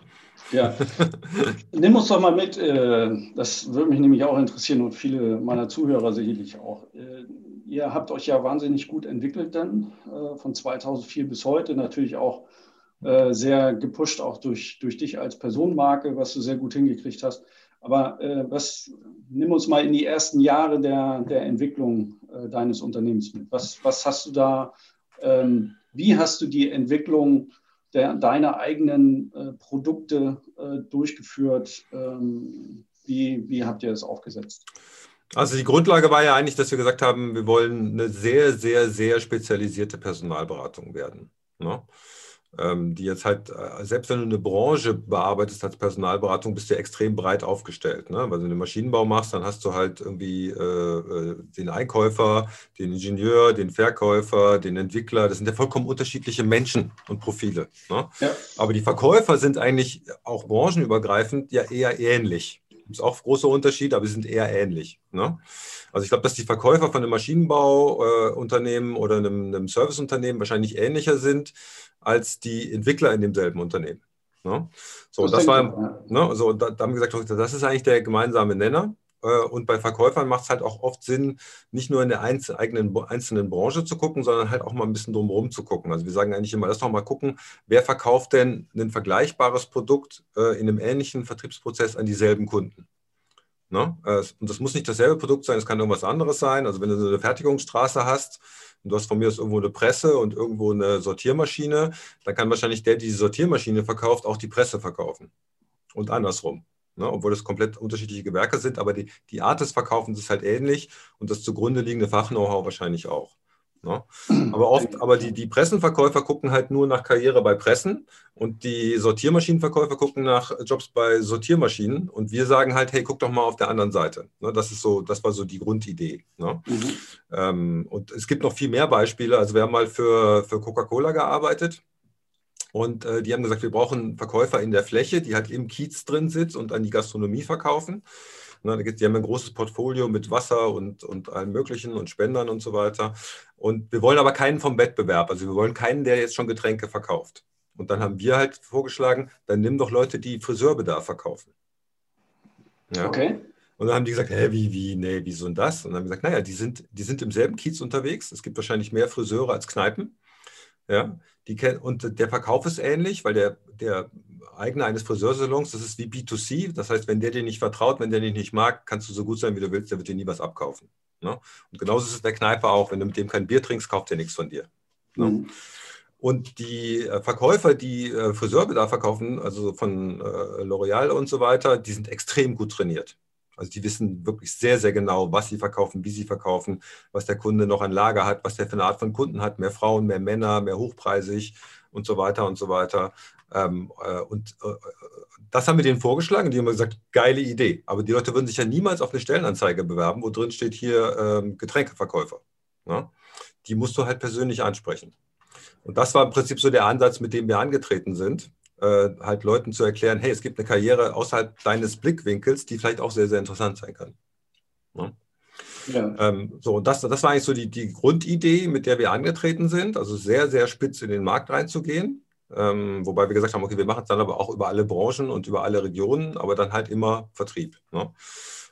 Ja, (laughs) nimm uns doch mal mit, äh, das würde mich nämlich auch interessieren und viele meiner Zuhörer sicherlich auch. Äh, ihr habt euch ja wahnsinnig gut entwickelt dann, äh, von 2004 bis heute, natürlich auch sehr gepusht, auch durch, durch dich als Personenmarke, was du sehr gut hingekriegt hast. Aber äh, was, nimm uns mal in die ersten Jahre der, der Entwicklung äh, deines Unternehmens mit. Was, was hast du da, ähm, wie hast du die Entwicklung der, deiner eigenen äh, Produkte äh, durchgeführt? Ähm, wie, wie habt ihr das aufgesetzt? Also die Grundlage war ja eigentlich, dass wir gesagt haben, wir wollen eine sehr, sehr, sehr spezialisierte Personalberatung werden. Ne? Ähm, die jetzt halt, äh, selbst wenn du eine Branche bearbeitest als Personalberatung, bist du extrem breit aufgestellt. Ne? Weil du den Maschinenbau machst, dann hast du halt irgendwie äh, äh, den Einkäufer, den Ingenieur, den Verkäufer, den Entwickler. Das sind ja vollkommen unterschiedliche Menschen und Profile. Ne? Ja. Aber die Verkäufer sind eigentlich auch branchenübergreifend ja eher ähnlich. Gibt es auch große Unterschiede, aber sie sind eher ähnlich. Ne? Also ich glaube, dass die Verkäufer von einem Maschinenbauunternehmen äh, oder einem, einem Serviceunternehmen wahrscheinlich ähnlicher sind als die Entwickler in demselben Unternehmen. Ne? So, das, das war, ne, so, da, da, haben wir gesagt, das ist eigentlich der gemeinsame Nenner. Äh, und bei Verkäufern macht es halt auch oft Sinn, nicht nur in der eigenen, einzelnen Branche zu gucken, sondern halt auch mal ein bisschen drumherum zu gucken. Also wir sagen eigentlich immer, lass doch mal gucken, wer verkauft denn ein vergleichbares Produkt äh, in einem ähnlichen Vertriebsprozess an dieselben Kunden. Ne? Äh, und das muss nicht dasselbe Produkt sein, es kann irgendwas anderes sein. Also wenn du so eine Fertigungsstraße hast, und du hast von mir aus irgendwo eine Presse und irgendwo eine Sortiermaschine, dann kann wahrscheinlich der, der die Sortiermaschine verkauft, auch die Presse verkaufen. Und andersrum. Ne? Obwohl das komplett unterschiedliche Gewerke sind, aber die, die Art des Verkaufens ist halt ähnlich und das zugrunde liegende Fachknow-how wahrscheinlich auch. Ne? (clears throat) Aber oft, aber die, die Pressenverkäufer gucken halt nur nach Karriere bei Pressen und die Sortiermaschinenverkäufer gucken nach Jobs bei Sortiermaschinen und wir sagen halt, hey, guck doch mal auf der anderen Seite. Ne? Das ist so, das war so die Grundidee. Ne? Mhm. Ähm, und es gibt noch viel mehr Beispiele. Also wir haben mal für, für Coca-Cola gearbeitet. Und äh, die haben gesagt, wir brauchen Verkäufer in der Fläche, die halt im Kiez drin sitzt und an die Gastronomie verkaufen. Ne, die haben ein großes Portfolio mit Wasser und, und allem Möglichen und Spendern und so weiter. Und wir wollen aber keinen vom Wettbewerb. Also wir wollen keinen, der jetzt schon Getränke verkauft. Und dann haben wir halt vorgeschlagen, dann nimm doch Leute, die Friseurbedarf verkaufen. Ja? Okay. Und dann haben die gesagt, hä, wie, wie, nee, wieso denn das? Und dann haben wir gesagt, naja, die sind, die sind im selben Kiez unterwegs. Es gibt wahrscheinlich mehr Friseure als Kneipen. Ja, die, und der Verkauf ist ähnlich, weil der, der Eigner eines Friseursalons, das ist wie B2C. Das heißt, wenn der dir nicht vertraut, wenn der dich nicht mag, kannst du so gut sein, wie du willst, der wird dir nie was abkaufen. Ne? Und genauso ist es der Kneipe auch. Wenn du mit dem kein Bier trinkst, kauft er nichts von dir. Ne? Mhm. Und die äh, Verkäufer, die äh, Friseurbedarf verkaufen, also von äh, L'Oreal und so weiter, die sind extrem gut trainiert. Also die wissen wirklich sehr, sehr genau, was sie verkaufen, wie sie verkaufen, was der Kunde noch an Lager hat, was der für eine Art von Kunden hat, mehr Frauen, mehr Männer, mehr hochpreisig und so weiter und so weiter. Ähm, äh, und äh, das haben wir denen vorgeschlagen die haben gesagt, geile Idee. Aber die Leute würden sich ja niemals auf eine Stellenanzeige bewerben, wo drin steht hier ähm, Getränkeverkäufer. Ja? Ne? Die musst du halt persönlich ansprechen. Und das war im Prinzip so der Ansatz, mit dem wir angetreten sind, äh, halt Leuten zu erklären, hey, es gibt eine Karriere außerhalb deines Blickwinkels, die vielleicht auch sehr, sehr interessant sein kann. Ne? Ja. Ähm, so, und das, das war eigentlich so die, die Grundidee, mit der wir angetreten sind, also sehr, sehr spitz in den Markt reinzugehen. Ähm, wobei wir gesagt haben, okay, wir machen es dann aber auch über alle Branchen und über alle Regionen, aber dann halt immer Vertrieb. Ne?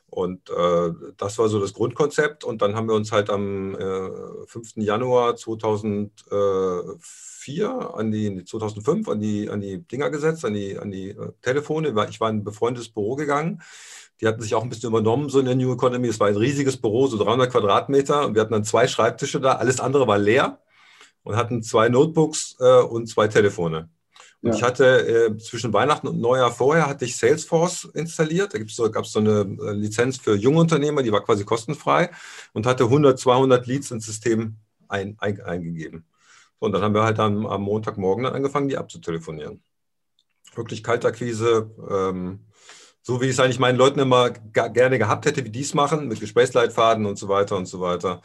Und äh, das war so das Grundkonzept. Und dann haben wir uns halt am äh, 5. Januar 2004 an die 2005 an die, an die Dinger gesetzt, an die, an die äh, Telefone. Ich war in ein befreundetes Büro gegangen. Die hatten sich auch ein bisschen übernommen, so in der New Economy. Es war ein riesiges Büro, so 300 Quadratmeter. Und wir hatten dann zwei Schreibtische da. Alles andere war leer und hatten zwei Notebooks äh, und zwei Telefone. Und ja. ich hatte äh, zwischen Weihnachten und Neujahr vorher hatte ich Salesforce installiert. Da so, gab es so eine äh, Lizenz für Jungunternehmer, die war quasi kostenfrei und hatte 100, 200 Leads ins System ein, ein, eingegeben. So, und dann haben wir halt am, am Montagmorgen dann angefangen, die abzutelefonieren. Wirklich Kaltakquise, ähm, so wie ich es eigentlich meinen Leuten immer gerne gehabt hätte, wie die es machen, mit Gesprächsleitfaden und so weiter und so weiter.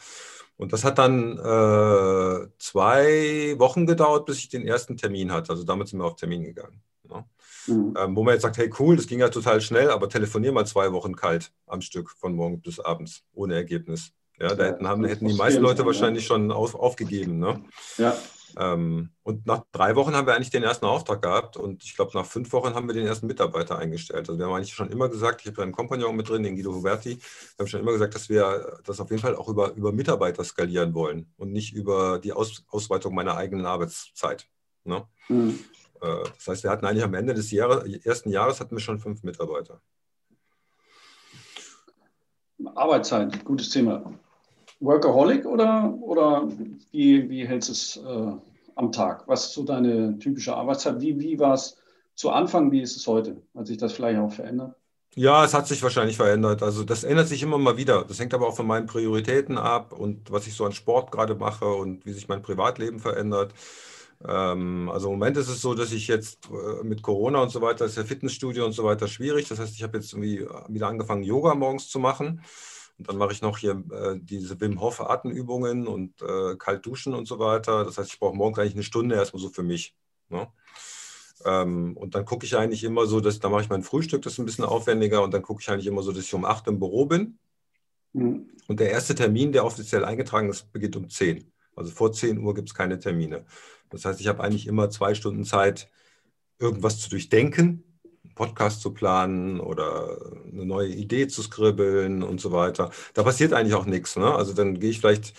Und das hat dann äh, zwei Wochen gedauert, bis ich den ersten Termin hatte. Also damit sind wir auf Termin gegangen. Ne? Mhm. Ähm, wo man jetzt sagt, hey cool, das ging ja total schnell, aber telefonier mal zwei Wochen kalt am Stück von morgens bis abends, ohne Ergebnis. Ja, da hätten, haben, hätten die meisten Leute wahrscheinlich schon auf, aufgegeben. Ne? Ja. Ähm, und nach drei Wochen haben wir eigentlich den ersten Auftrag gehabt und ich glaube, nach fünf Wochen haben wir den ersten Mitarbeiter eingestellt. Also wir haben eigentlich schon immer gesagt, ich habe einen Kompagnon mit drin, den Guido Huberti, wir haben schon immer gesagt, dass wir das auf jeden Fall auch über, über Mitarbeiter skalieren wollen und nicht über die Aus, Ausweitung meiner eigenen Arbeitszeit. Ne? Mhm. Äh, das heißt, wir hatten eigentlich am Ende des Jahres, ersten Jahres hatten wir schon fünf Mitarbeiter. Arbeitszeit, gutes Thema. Workaholic oder, oder wie, wie hältst du es äh, am Tag? Was ist so deine typische Arbeitszeit? Wie, wie war es zu Anfang, wie ist es heute? Hat sich das vielleicht auch verändert? Ja, es hat sich wahrscheinlich verändert. Also das ändert sich immer mal wieder. Das hängt aber auch von meinen Prioritäten ab und was ich so an Sport gerade mache und wie sich mein Privatleben verändert. Ähm, also im Moment ist es so, dass ich jetzt äh, mit Corona und so weiter, ist ja Fitnessstudio und so weiter schwierig. Das heißt, ich habe jetzt irgendwie wieder angefangen, Yoga morgens zu machen. Und dann mache ich noch hier äh, diese Wim Hof Atemübungen und äh, kalt duschen und so weiter. Das heißt, ich brauche morgens eigentlich eine Stunde erstmal so für mich. Ne? Ähm, und dann gucke ich eigentlich immer so, dass da mache ich mein Frühstück, das ist ein bisschen aufwendiger und dann gucke ich eigentlich immer so, dass ich um 8 im Büro bin. Mhm. Und der erste Termin, der offiziell eingetragen ist, beginnt um 10. Also vor 10 Uhr gibt es keine Termine. Das heißt, ich habe eigentlich immer zwei Stunden Zeit, irgendwas zu durchdenken, einen Podcast zu planen oder eine neue Idee zu skribbeln und so weiter. Da passiert eigentlich auch nichts. Ne? Also dann gehe ich vielleicht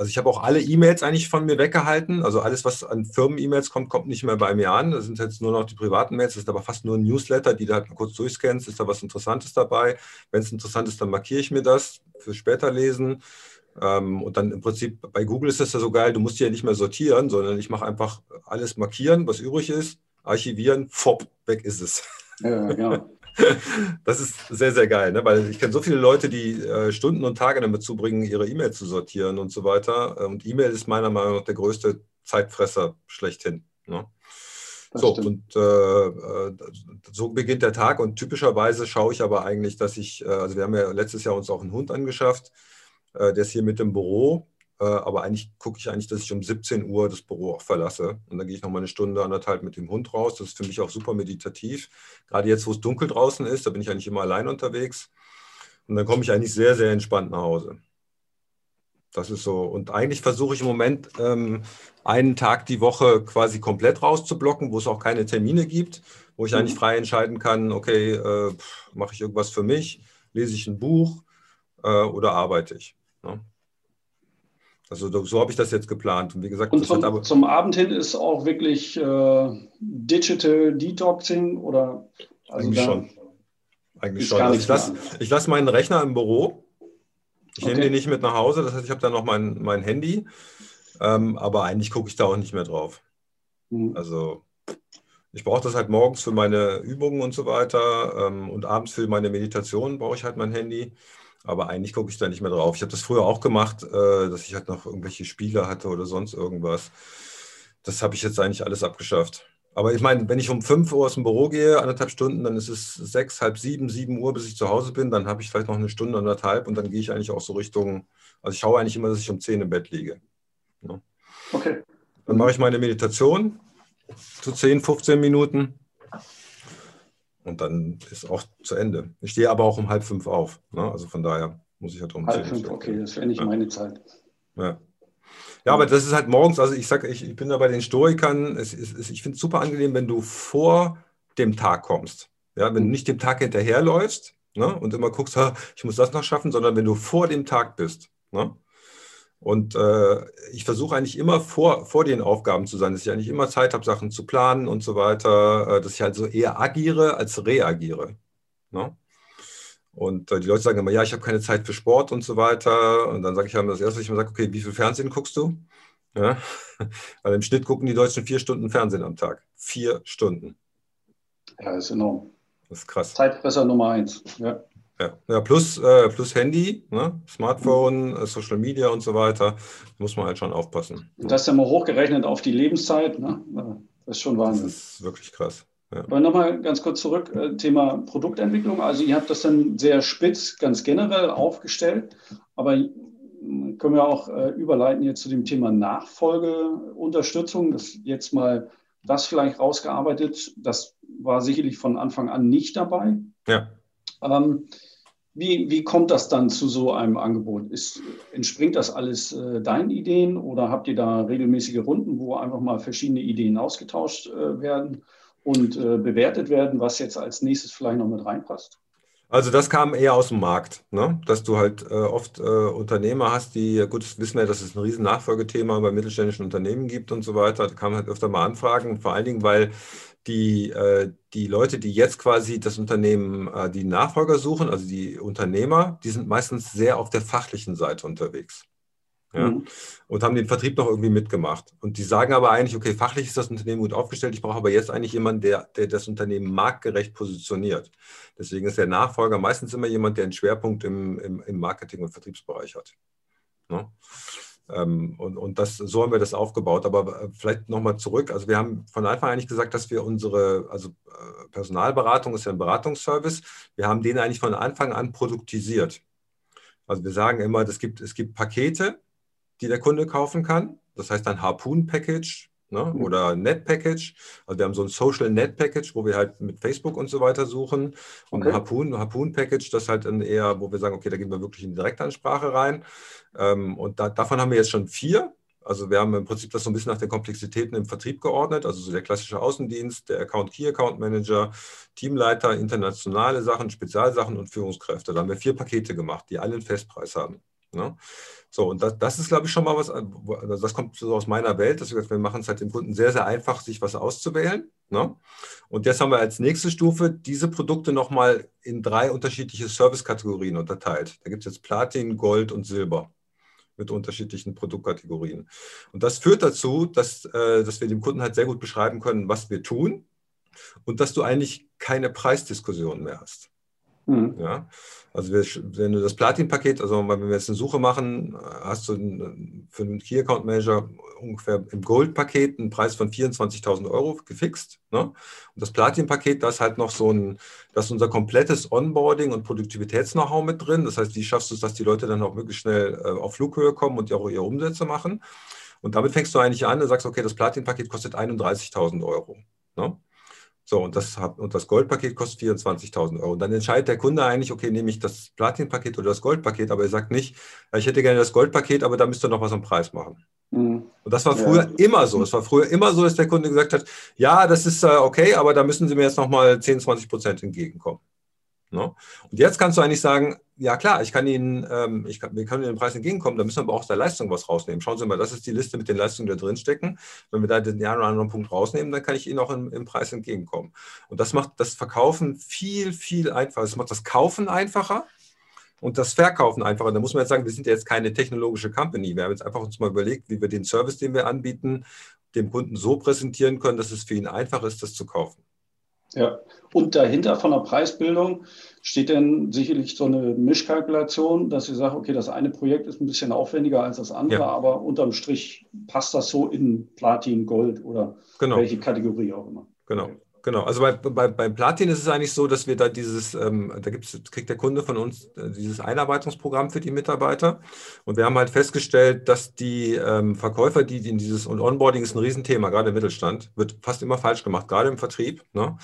also ich habe auch alle E-Mails eigentlich von mir weggehalten. Also alles, was an Firmen-E-Mails kommt, kommt nicht mehr bei mir an. Das sind jetzt nur noch die privaten Mails. Das ist aber fast nur ein Newsletter, die du halt mal kurz durchscannst. Ist da was Interessantes dabei? Wenn es interessant ist, dann markiere ich mir das für später lesen. Ähm, und dann im Prinzip bei Google ist das ja so geil, du musst ja nicht mehr sortieren, sondern ich mache einfach alles markieren, was übrig ist, archivieren, fop, weg ist es. Ja, ja. (laughs) Das ist sehr, sehr geil, ne? weil ich kenne so viele Leute, die äh, Stunden und Tage damit zubringen, ihre E-Mail zu sortieren und so weiter. Und E-Mail ist meiner Meinung nach der größte Zeitfresser schlechthin. Ne? so, und äh, äh, so beginnt der Tag und typischerweise schaue ich aber eigentlich, dass ich, äh, also wir haben ja letztes Jahr uns auch einen Hund angeschafft, äh, der ist hier mit im Büro äh, aber eigentlich gucke ich eigentlich, dass ich um 17 Uhr das Büro auch verlasse. Und dann gehe ich noch mal eine Stunde, anderthalb mit dem Hund raus. Das ist für mich auch super meditativ. Gerade jetzt, wo es dunkel draußen ist, da bin ich eigentlich immer allein unterwegs. Und dann komme ich eigentlich sehr, sehr entspannt nach Hause. Das ist so. Und eigentlich versuche ich im Moment ähm, einen Tag die Woche quasi komplett rauszublocken, wo es auch keine Termine gibt, wo ich mhm. eigentlich frei entscheiden kann, okay, äh, mache ich irgendwas für mich, lese ich ein Buch äh, oder arbeite ich. Also so habe ich das jetzt geplant. Und wie gesagt, und zum, zum Abend hin ist auch wirklich äh, Digital Detoxing oder also eigentlich schon. Eigentlich schon. Also ich lasse lass meinen Rechner im Büro. Ich okay. nehme den nicht mit nach Hause. Das heißt, ich habe da noch mein, mein Handy. Ähm, aber eigentlich gucke ich da auch nicht mehr drauf. Mhm. Also ich brauche das halt morgens für meine Übungen und so weiter. Ähm, und abends für meine Meditation brauche ich halt mein Handy. Aber eigentlich gucke ich da nicht mehr drauf. Ich habe das früher auch gemacht, äh, dass ich halt noch irgendwelche Spiele hatte oder sonst irgendwas. Das habe ich jetzt eigentlich alles abgeschafft. Aber ich meine, wenn ich um 5 Uhr aus dem Büro gehe, anderthalb Stunden, dann ist es sechs, halb sieben, sieben Uhr, bis ich zu Hause bin. Dann habe ich vielleicht noch eine Stunde, anderthalb und dann gehe ich eigentlich auch so Richtung, also ich schaue eigentlich immer, dass ich um 10 im Bett liege. Ja. Okay. Dann mache ich meine Meditation, so 10, 15 Minuten. Und dann ist auch zu Ende. Ich stehe aber auch um halb fünf auf. Ne? Also von daher muss ich halt um halb fünf. Okay, das wäre nicht ja. meine Zeit. Ja. Ja, aber das ist halt morgens, also ich sage, ich, ich bin da bei den Stoikern, es, es, ich finde es super angenehm, wenn du vor dem Tag kommst. Ja, wenn du nicht dem Tag hinterherläufst ne, und immer guckst, ich muss das noch schaffen, sondern wenn du vor dem Tag bist. Ne? Und äh, ich versuche eigentlich immer vor, vor den Aufgaben zu sein, dass ich eigentlich immer Zeit habe, Sachen zu planen und so weiter, äh, dass ich halt so eher agiere als reagiere. Ne? Und äh, die Leute sagen immer, ja, ich habe keine Zeit für Sport und so weiter. Und dann sage ich halt das erste, was ich immer sage, okay, wie viel Fernsehen guckst du? Ja? Weil (laughs) im Schnitt gucken die Deutschen vier Stunden Fernsehen am Tag. Vier Stunden. Ja, das ist enorm. Das ist krass. Zeitfresser Nummer eins. Ja. Ja, ja plus, äh, plus Handy, ne? Smartphone, äh, Social Media und so weiter, muss man halt schon aufpassen. Das ist ja mal hochgerechnet auf die Lebenszeit, ne? das ist schon Wahnsinn. Das ist wirklich krass. Ja. Aber nochmal ganz kurz zurück, äh, Thema Produktentwicklung. Also ihr habt das dann sehr spitz, ganz generell aufgestellt, aber können wir auch äh, überleiten jetzt zu dem Thema Nachfolgeunterstützung. Das jetzt mal das vielleicht rausgearbeitet. Das war sicherlich von Anfang an nicht dabei. Ja. Ähm, wie, wie kommt das dann zu so einem Angebot? Ist, entspringt das alles äh, deinen Ideen oder habt ihr da regelmäßige Runden, wo einfach mal verschiedene Ideen ausgetauscht äh, werden und äh, bewertet werden, was jetzt als nächstes vielleicht noch mit reinpasst? Also das kam eher aus dem Markt, ne? dass du halt äh, oft äh, Unternehmer hast, die, gut, wissen wir, dass es ein riesen Nachfolgethema bei mittelständischen Unternehmen gibt und so weiter. Da kamen halt öfter mal Anfragen, vor allen Dingen, weil die, äh, die Leute, die jetzt quasi das Unternehmen, äh, die Nachfolger suchen, also die Unternehmer, die sind meistens sehr auf der fachlichen Seite unterwegs ja, mhm. und haben den Vertrieb noch irgendwie mitgemacht. Und die sagen aber eigentlich, okay, fachlich ist das Unternehmen gut aufgestellt, ich brauche aber jetzt eigentlich jemanden, der, der das Unternehmen marktgerecht positioniert. Deswegen ist der Nachfolger meistens immer jemand, der einen Schwerpunkt im, im, im Marketing- und Vertriebsbereich hat. Ne? Ähm, und, und das, so haben wir das aufgebaut. Aber äh, vielleicht nochmal zurück. Also wir haben von Anfang an eigentlich gesagt, dass wir unsere, also äh, Personalberatung ist ja ein Beratungsservice, wir haben den eigentlich von Anfang an produktisiert. Also wir sagen immer, es gibt, es gibt Pakete, die der Kunde kaufen kann. Das heißt ein Harpoon-Package ne? Mhm. oder Net-Package. Also wir haben so ein Social Net-Package, wo wir halt mit Facebook und so weiter suchen. Und okay. ein Harpoon, Harpoon-Package, das halt dann eher, wo wir sagen, okay, da gehen wir wirklich in die Direktansprache rein. Ähm, und da, davon haben wir jetzt schon vier. Also wir haben im Prinzip das so ein bisschen nach den Komplexitäten im Vertrieb geordnet, also so der klassische Außendienst, der Account Key Account Manager, Teamleiter, internationale Sachen, Spezialsachen und Führungskräfte. Da haben wir vier Pakete gemacht, die alle einen Festpreis haben. Ne? So, und das, das ist, glaube ich, schon mal was, also das kommt so aus meiner Welt, dass wir, wir machen es halt dem Kunden sehr, sehr einfach, sich was auszuwählen. Ne? Und jetzt haben wir als nächste Stufe diese Produkte nochmal in drei unterschiedliche Service-Kategorien unterteilt. Da gibt es jetzt Platin, Gold und Silber mit unterschiedlichen Produktkategorien. Und das führt dazu, dass, äh, dass wir dem Kunden halt sehr gut beschreiben können, was wir tun und dass du eigentlich keine Preisdiskussion mehr hast. Mhm. Ja? Also wenn du das Platin-Paket, also wenn wir jetzt eine Suche machen, hast du für einen Key Account Manager ungefähr im Gold-Paket einen Preis von 24.000 Euro gefixt. Ne? Und das Platin-Paket, da ist halt noch so ein, das ist unser komplettes Onboarding und Produktivitäts-Know-how mit drin. Das heißt, wie schaffst du es, dass die Leute dann auch wirklich schnell äh, auf Flughöhe kommen und auch ihre Umsätze machen? Und damit fängst du eigentlich an und sagst, okay, das Platin-Paket kostet 31.000 Euro. Ne? So, und das, und das Goldpaket kostet 24.000 Euro. Und dann entscheidet der Kunde eigentlich, okay, nehme ich das Platinpaket oder das Goldpaket, aber er sagt nicht, ich hätte gerne das Goldpaket, aber da müsst ihr noch was am Preis machen. Mhm. Und das war früher ja. immer so. Es war früher immer so, dass der Kunde gesagt hat, ja, das ist äh, okay, aber da müssen Sie mir jetzt nochmal 10, 20 Prozent entgegenkommen. Ne? Und jetzt kannst du eigentlich sagen, ja klar, ich kann Ihnen, ähm, ich kann, wir können Ihnen den Preis entgegenkommen, da müssen wir aber auch aus der Leistung was rausnehmen. Schauen Sie mal, das ist die Liste mit den Leistungen, die da drin stecken. Wenn wir da den einen oder anderen Punkt rausnehmen, dann kann ich Ihnen auch im, im Preis entgegenkommen. Und das macht das Verkaufen viel, viel einfacher. Das macht das Kaufen einfacher und das Verkaufen einfacher. Da muss man jetzt sagen, wir sind ja jetzt keine technologische Company. Wir haben jetzt einfach uns mal überlegt, wie wir den Service, den wir anbieten, dem Kunden so präsentieren können, dass es für ihn einfach ist, das zu kaufen. Ja, und dahinter von der Preisbildung steht dann sicherlich so eine Mischkalkulation, dass Sie sagen, okay, das eine Projekt ist ein bisschen aufwendiger als das andere, ja. aber unterm Strich passt das so in Platin, Gold oder genau. welche Kategorie auch immer. Genau. Okay. Genau, also bei, bei, beim Platin ist es eigentlich so, dass wir da dieses, ähm, da gibt's, kriegt der Kunde von uns äh, dieses Einarbeitungsprogramm für die Mitarbeiter. Und wir haben halt festgestellt, dass die ähm, Verkäufer, die, die in dieses, und Onboarding ist ein Riesenthema, gerade im Mittelstand, wird fast immer falsch gemacht, gerade im Vertrieb. Ne?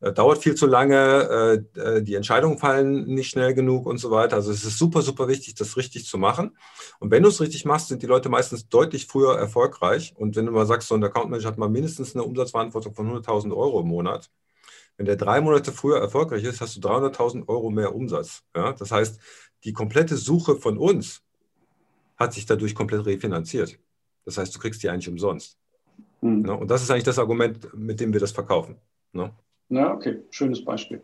Äh, dauert viel zu lange, äh, äh, die Entscheidungen fallen nicht schnell genug und so weiter. Also es ist super, super wichtig, das richtig zu machen. Und wenn du es richtig machst, sind die Leute meistens deutlich früher erfolgreich. Und wenn du mal sagst, so ein Account Manager hat mal mindestens eine Umsatzverantwortung von 100.000 Euro im Monat, wenn der drei Monate früher erfolgreich ist, hast du 300.000 Euro mehr Umsatz. Ja? Das heißt, die komplette Suche von uns hat sich dadurch komplett refinanziert. Das heißt, du kriegst die eigentlich umsonst. Mhm. Ja? Und das ist eigentlich das Argument, mit dem wir das verkaufen. Ne? Ja, okay, schönes Beispiel.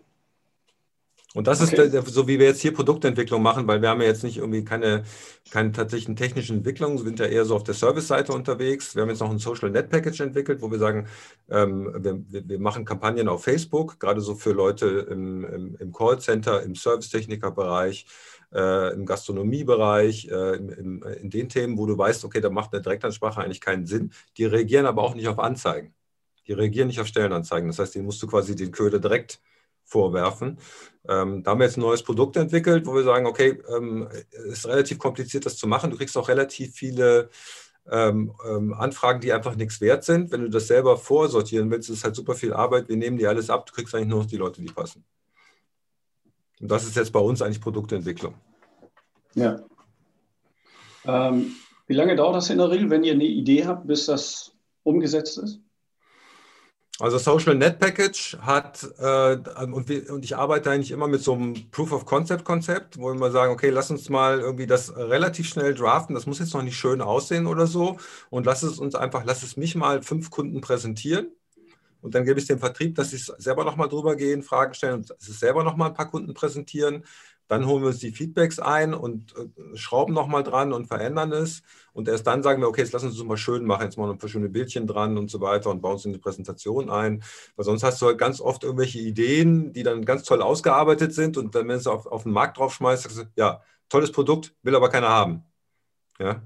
Und das okay. ist so, wie wir jetzt hier Produktentwicklung machen, weil wir haben ja jetzt nicht irgendwie keine, keine tatsächlichen technischen Entwicklungen, sind ja eher so auf der Service-Seite unterwegs. Wir haben jetzt noch ein Social Net Package entwickelt, wo wir sagen, ähm, wir, wir, machen Kampagnen auf Facebook, gerade so für Leute im, im, im Callcenter, im Servicetechniker-Bereich, äh, im Gastronomiebereich, äh, in den Themen, wo du weißt, okay, da macht eine Direktansprache eigentlich keinen Sinn. Die reagieren aber auch nicht auf Anzeigen. Die reagieren nicht auf Stellenanzeigen. Das heißt, denen musst du quasi den Köder direkt vorwerfen. Ähm, da haben wir jetzt ein neues Produkt entwickelt, wo wir sagen, okay, ähm, es ist relativ kompliziert, das zu machen. Du kriegst auch relativ viele ähm, ähm, Anfragen, die einfach nichts wert sind. Wenn du das selber vorsortieren willst, ist es halt super viel Arbeit. Wir nehmen dir alles ab. Du kriegst eigentlich nur noch die Leute, die passen. Und das ist jetzt bei uns eigentlich Produktentwicklung. Ja. Ähm, wie lange dauert das in der Regel, wenn ihr eine Idee habt, bis das umgesetzt ist? Also Social Net Package hat, äh, und, wir, und, ich arbeite eigentlich immer mit so einem Proof of Concept Konzept, wo wir mal sagen, okay, lass uns mal irgendwie das relativ schnell draften. Das muss jetzt noch nicht schön aussehen oder so. Und lass es uns einfach, lass es mich mal fünf Kunden präsentieren. Und dann gebe ich dem Vertrieb, dass sie selber nochmal drüber gehen, Fragen stellen und es selber nochmal ein paar Kunden präsentieren. Dann holen wir uns die Feedbacks ein und äh, schrauben nochmal dran und verändern es. Und erst dann sagen wir, okay, jetzt lassen wir es mal schön machen, jetzt mal ein paar schöne Bildchen dran und so weiter und bauen es in die Präsentation ein. Weil sonst hast du halt ganz oft irgendwelche Ideen, die dann ganz toll ausgearbeitet sind und dann, wenn du es auf, auf den Markt draufschmeißt, sagst du, ja, tolles Produkt, will aber keiner haben. Ja,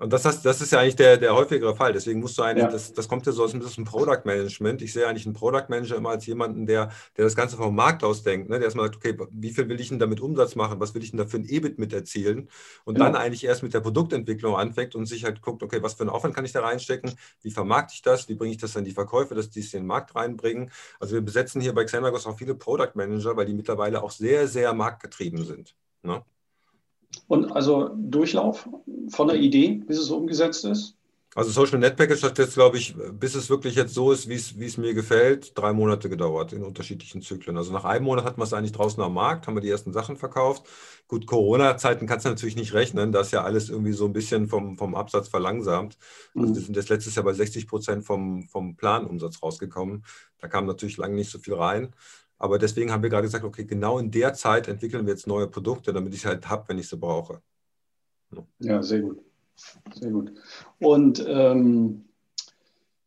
und das, das, das ist ja eigentlich der, der häufigere Fall. Deswegen musst du eigentlich, ja. das, das kommt ja so aus dem Product Management. Ich sehe eigentlich einen Product Manager immer als jemanden, der, der das Ganze vom Markt aus denkt. Ne? Der erstmal sagt, okay, wie viel will ich denn damit Umsatz machen? Was will ich denn da für ein EBIT mit erzielen? Und genau. dann eigentlich erst mit der Produktentwicklung anfängt und sich halt guckt, okay, was für einen Aufwand kann ich da reinstecken? Wie vermarkte ich das? Wie bringe ich das an die Verkäufe, dass die es in den Markt reinbringen? Also wir besetzen hier bei Xenagos auch viele Product Manager, weil die mittlerweile auch sehr, sehr marktgetrieben sind. Ne? Und also Durchlauf von der Idee, bis es umgesetzt ist? Also Social Net Package hat jetzt, glaube ich, bis es wirklich jetzt so ist, wie es, wie es mir gefällt, drei Monate gedauert in unterschiedlichen Zyklen. Also nach einem Monat hatten wir es eigentlich draußen am Markt, haben wir die ersten Sachen verkauft. Gut, Corona-Zeiten kannst du natürlich nicht rechnen, da ist ja alles irgendwie so ein bisschen vom, vom Absatz verlangsamt. Also mhm. wir sind jetzt letztes Jahr bei 60 Prozent vom, vom Planumsatz rausgekommen. Da kam natürlich lange nicht so viel rein. Aber deswegen haben wir gerade gesagt, okay, genau in der Zeit entwickeln wir jetzt neue Produkte, damit ich halt habe, wenn ich sie brauche. Ja, sehr gut. Sehr gut. Und ähm,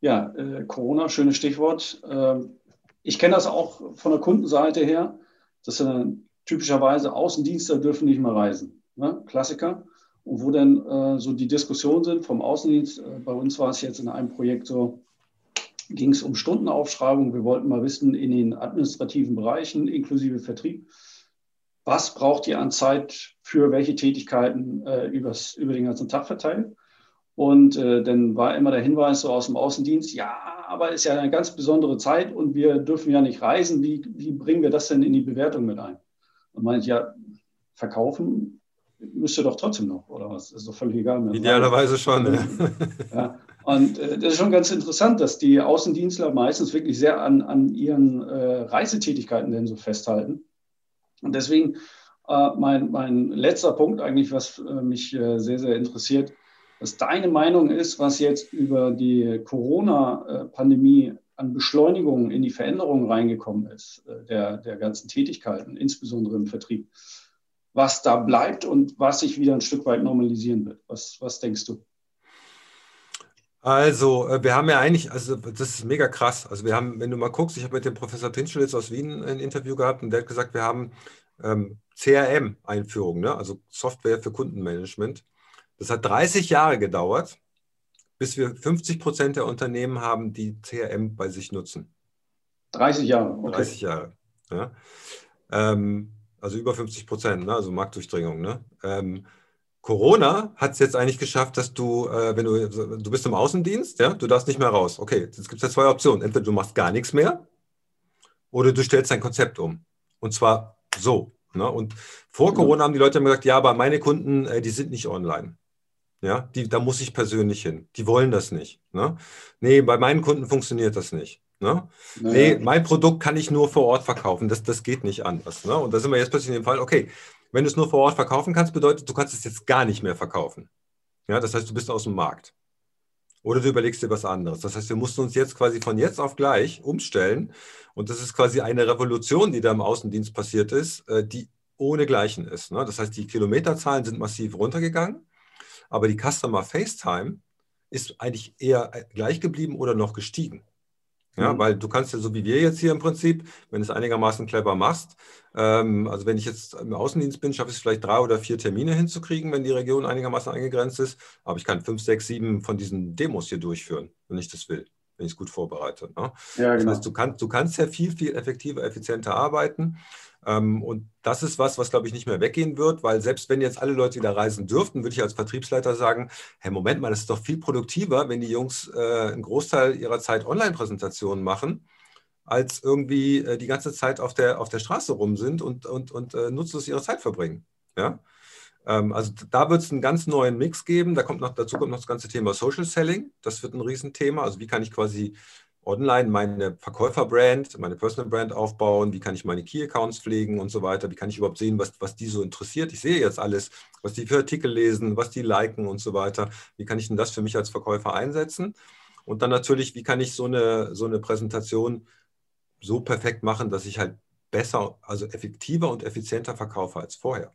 ja, äh, Corona, schönes Stichwort. Ähm, ich kenne das auch von der Kundenseite her, dass äh, typischerweise Außendienste dürfen nicht mehr reisen. Ne? Klassiker. Und wo dann äh, so die Diskussionen sind vom Außendienst, äh, bei uns war es jetzt in einem Projekt so, ging es um Stundenaufschreibung. Wir wollten mal wissen, in den administrativen Bereichen inklusive Vertrieb, was braucht ihr an Zeit für welche Tätigkeiten äh, übers, über den ganzen Tag verteilt? Und äh, dann war immer der Hinweis so aus dem Außendienst, ja, aber ist ja eine ganz besondere Zeit und wir dürfen ja nicht reisen. Wie, wie bringen wir das denn in die Bewertung mit ein? Und meint, ja, verkaufen müsst ihr doch trotzdem noch, oder was? Ist doch völlig egal. Idealerweise schon. Ne? Ja. Und äh, das ist schon ganz interessant, dass die Außendienstler meistens wirklich sehr an, an ihren äh, Reisetätigkeiten denn so festhalten. Und deswegen äh, mein, mein letzter Punkt eigentlich, was äh, mich äh, sehr, sehr interessiert, was deine Meinung ist, was jetzt über die Corona-Pandemie an Beschleunigung in die Veränderungen reingekommen ist, äh, der, der ganzen Tätigkeiten, insbesondere im Vertrieb. Was da bleibt und was sich wieder ein Stück weit normalisieren wird. Was, was denkst du? Also, äh, wir haben ja eigentlich, also das ist mega krass. Also wir haben, wenn du mal guckst, ich habe mit dem Professor Tinschelitz aus Wien ein Interview gehabt und der hat gesagt, wir haben ähm, CRM-Einführung, ne? also Software für Kundenmanagement. Das hat 30 Jahre gedauert, bis wir 50 Prozent der Unternehmen haben, die CRM bei sich nutzen. 30 Jahre, okay. 30 Jahre, ja. Ähm, also über 50 Prozent, ne? also Marktdurchdringung. Ne? Ähm, Corona hat es jetzt eigentlich geschafft, dass du, äh, wenn du, du bist im Außendienst, ja, du darfst nicht mehr raus. Okay, jetzt gibt es ja zwei Optionen. Entweder du machst gar nichts mehr oder du stellst dein Konzept um. Und zwar so. Ne? Und vor Corona haben die Leute immer gesagt, ja, aber meine Kunden, äh, die sind nicht online. Ja, die, da muss ich persönlich hin. Die wollen das nicht. Ne? Nee, bei meinen Kunden funktioniert das nicht. Ne? Naja. Nee, mein Produkt kann ich nur vor Ort verkaufen. Das, das geht nicht anders. Ne? Und da sind wir jetzt plötzlich in dem Fall, okay, wenn du es nur vor Ort verkaufen kannst, bedeutet, du kannst es jetzt gar nicht mehr verkaufen. Ja, das heißt, du bist aus dem Markt. Oder du überlegst dir was anderes. Das heißt, wir mussten uns jetzt quasi von jetzt auf gleich umstellen. Und das ist quasi eine Revolution, die da im Außendienst passiert ist, äh, die ohne Gleichen ist. Ne? Das heißt, die Kilometerzahlen sind massiv runtergegangen, aber die Customer FaceTime ist eigentlich eher gleich geblieben oder noch gestiegen. Ja, mhm. weil du kannst ja so wie wir jetzt hier im Prinzip, wenn du es einigermaßen clever machst, ähm, also wenn ich jetzt im Außendienst bin, schaffe ich es vielleicht drei oder vier Termine hinzukriegen, wenn die Region einigermaßen eingegrenzt ist. Aber ich kann fünf, sechs, sieben von diesen Demos hier durchführen, wenn ich das will, wenn ich es gut vorbereite. Ne? Ja, genau. Das heißt, du, kann, du kannst ja viel, viel effektiver, effizienter arbeiten. Ähm, und das ist was, was, glaube ich, nicht mehr weggehen wird, weil selbst wenn jetzt alle Leute wieder reisen dürften, würde ich als Vertriebsleiter sagen, hey, Moment mal, das ist doch viel produktiver, wenn die Jungs äh, einen Großteil ihrer Zeit Online-Präsentationen machen, als irgendwie äh, die ganze Zeit auf der, auf der Straße rum sind und, und, und äh, nutzlos ihre Zeit verbringen. Ja? Ähm, also da wird es einen ganz neuen Mix geben. Da kommt noch, dazu kommt noch das ganze Thema Social Selling. Das wird ein Riesenthema. Also wie kann ich quasi online meine Verkäuferbrand, meine Personal Brand aufbauen, wie kann ich meine Key Accounts pflegen und so weiter, wie kann ich überhaupt sehen, was, was die so interessiert. Ich sehe jetzt alles, was die für Artikel lesen, was die liken und so weiter. Wie kann ich denn das für mich als Verkäufer einsetzen? Und dann natürlich, wie kann ich so eine, so eine Präsentation so perfekt machen, dass ich halt besser, also effektiver und effizienter verkaufe als vorher.